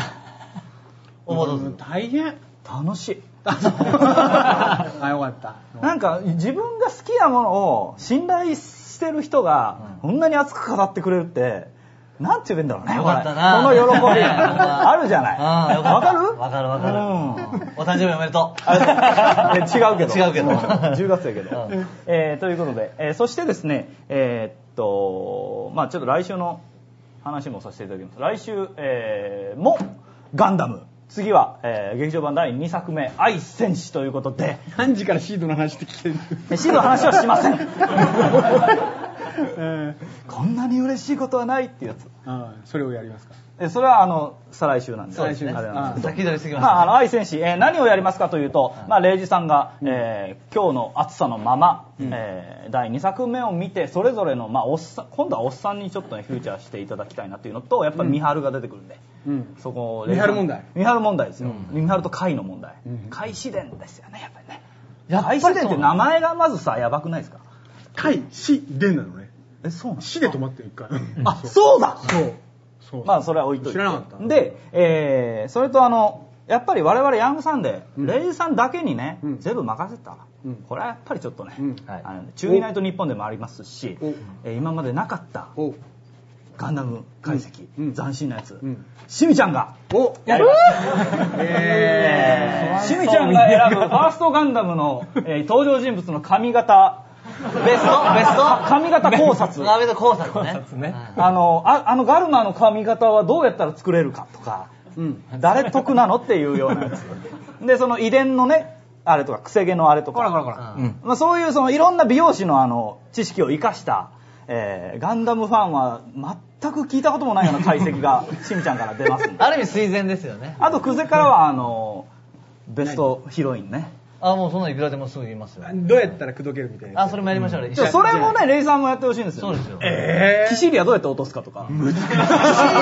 う。(laughs) 大変。う楽しい。(laughs) あよかった。なんか自分が好きなものを信頼してる人がこんなに熱く語ってくれるってなんて言うんだろうねよかったな。これこの喜び。ね。あるじゃない。ああよかった。わかる？わかるわかる。うん。お誕生日おめでとう。あれ違うけど。違うけど。(laughs) 10月やけど、うん。えーということで、えーそしてですねえとまあちょっと来週の話もさせていただきます。来週、えーもガンダム。次は、えー劇場版第2作目「愛戦士」ということで。何時からシードの話って聞いてるシードの話はしません。う (laughs) んこんなに嬉しいことはないっていうやつ。ああそれをやりますか？えそれはあの再来週なんで再来週ね。あれなんですけど先取りす。ぎましまあ、あたの愛選手、えー何をやりますかというと、まあ、レイジさんが、えー今日の暑さのまま、うん。えー第2作目を見てそれぞれの、まあ、おっさん今度はおっさんにちょっとねフューチャーしていただきたいなというのとやっぱり三春が出てくるんで、うんそこ三春問題。三春問題ですよ、三春と海の問題、うん。海自伝ですよねやっぱりね。やっぱり海自伝って名前がまずさやばくないですか？海死でなのね。えそうなの？死で止まってる一回あそうだ！そう。そう。まあそれは置いといて。知らなかった。で、えーそれとあのやっぱり我々ヤングサンデー、うん。レイジさんだけにね、うん。全部任せた、うん。これはやっぱりちょっとね、うん。はい。あの中イナイト日本でもありますしお、えー今までなかったおガンダム解析、うんうん。斬新なやつ、うん。しみちゃんがおやります。えしみちゃんが選ぶファーストガンダムの、えー登場人物の髪型。ベスト？ベスト？髪型考察。アメと考察ね。ねあのああのガルマの髪型はどうやったら作れるかとかうん。誰得なのっていうようなやつ。でその遺伝のねあれとかくせ毛のあれとか。うん。まあ、そういうそのいろんな美容師のあの知識を生かした、えーガンダムファンは全く聞いたこともないような解析が (laughs) しみちゃんから出ますんで。ある意味垂涎ですよね。あとクゼからはあのベストヒロインね。あもうそんなのいくらでもすぐ言いますよ。どうやったら口説けるみたいなあそれもやりましょうね。それもねレイさんもやってほしいんですよ。そうですよ。えキシリアどうやって落とすかとか。シリ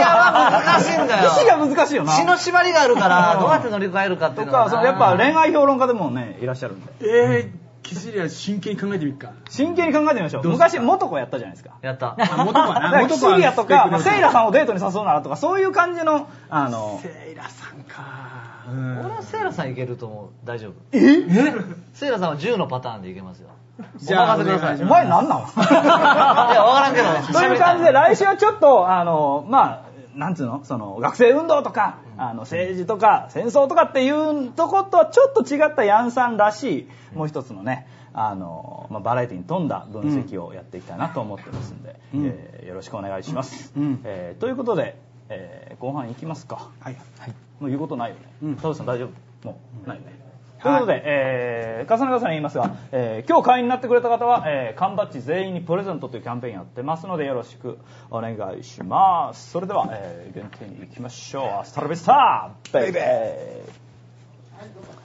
アは難しいんだよ。キシリア難しいよな。血の縛りがあるからどうやって乗り換えるかっていうとのがかそのやっぱ恋愛評論家でもねいらっしゃるんで。ー、えー、キシリア真剣に考えてみっか。真剣に考えてみましょう。昔元子やったじゃないですか。やった。あ元子はだかならキシリアとか、まあ、セイラさんををデートに誘うならとかそういう感じのあのセイラさんか。俺はセイラさんいけると思う。大丈夫。え？セイラさんは10のパターンでいけますよ。じゃあお任せください。お前なんなんいや分からんけど (laughs) という感じで来週はちょっとあのまあなんつうの？その学生運動とかあの政治とか戦争とかっていうとことはちょっと違ったヤンさんらしいもう一つのねあの、まあ、バラエティに富んだ分析をやっていきたいなと思ってますんで、うん。えーよろしくお願いします、うん。えーということで、えー後半いきますか。はい。はいもう言うことないよね。うん。田淵さん大丈夫？もうないよね。ということで、えー重ね重ね言いますが、えー今日会員になってくれた方は、えー缶バッジ全員にプレゼントというキャンペーンやってますのでよろしくお願いします。それでは、えー限定に行きましょう。アスタルビスターベイベー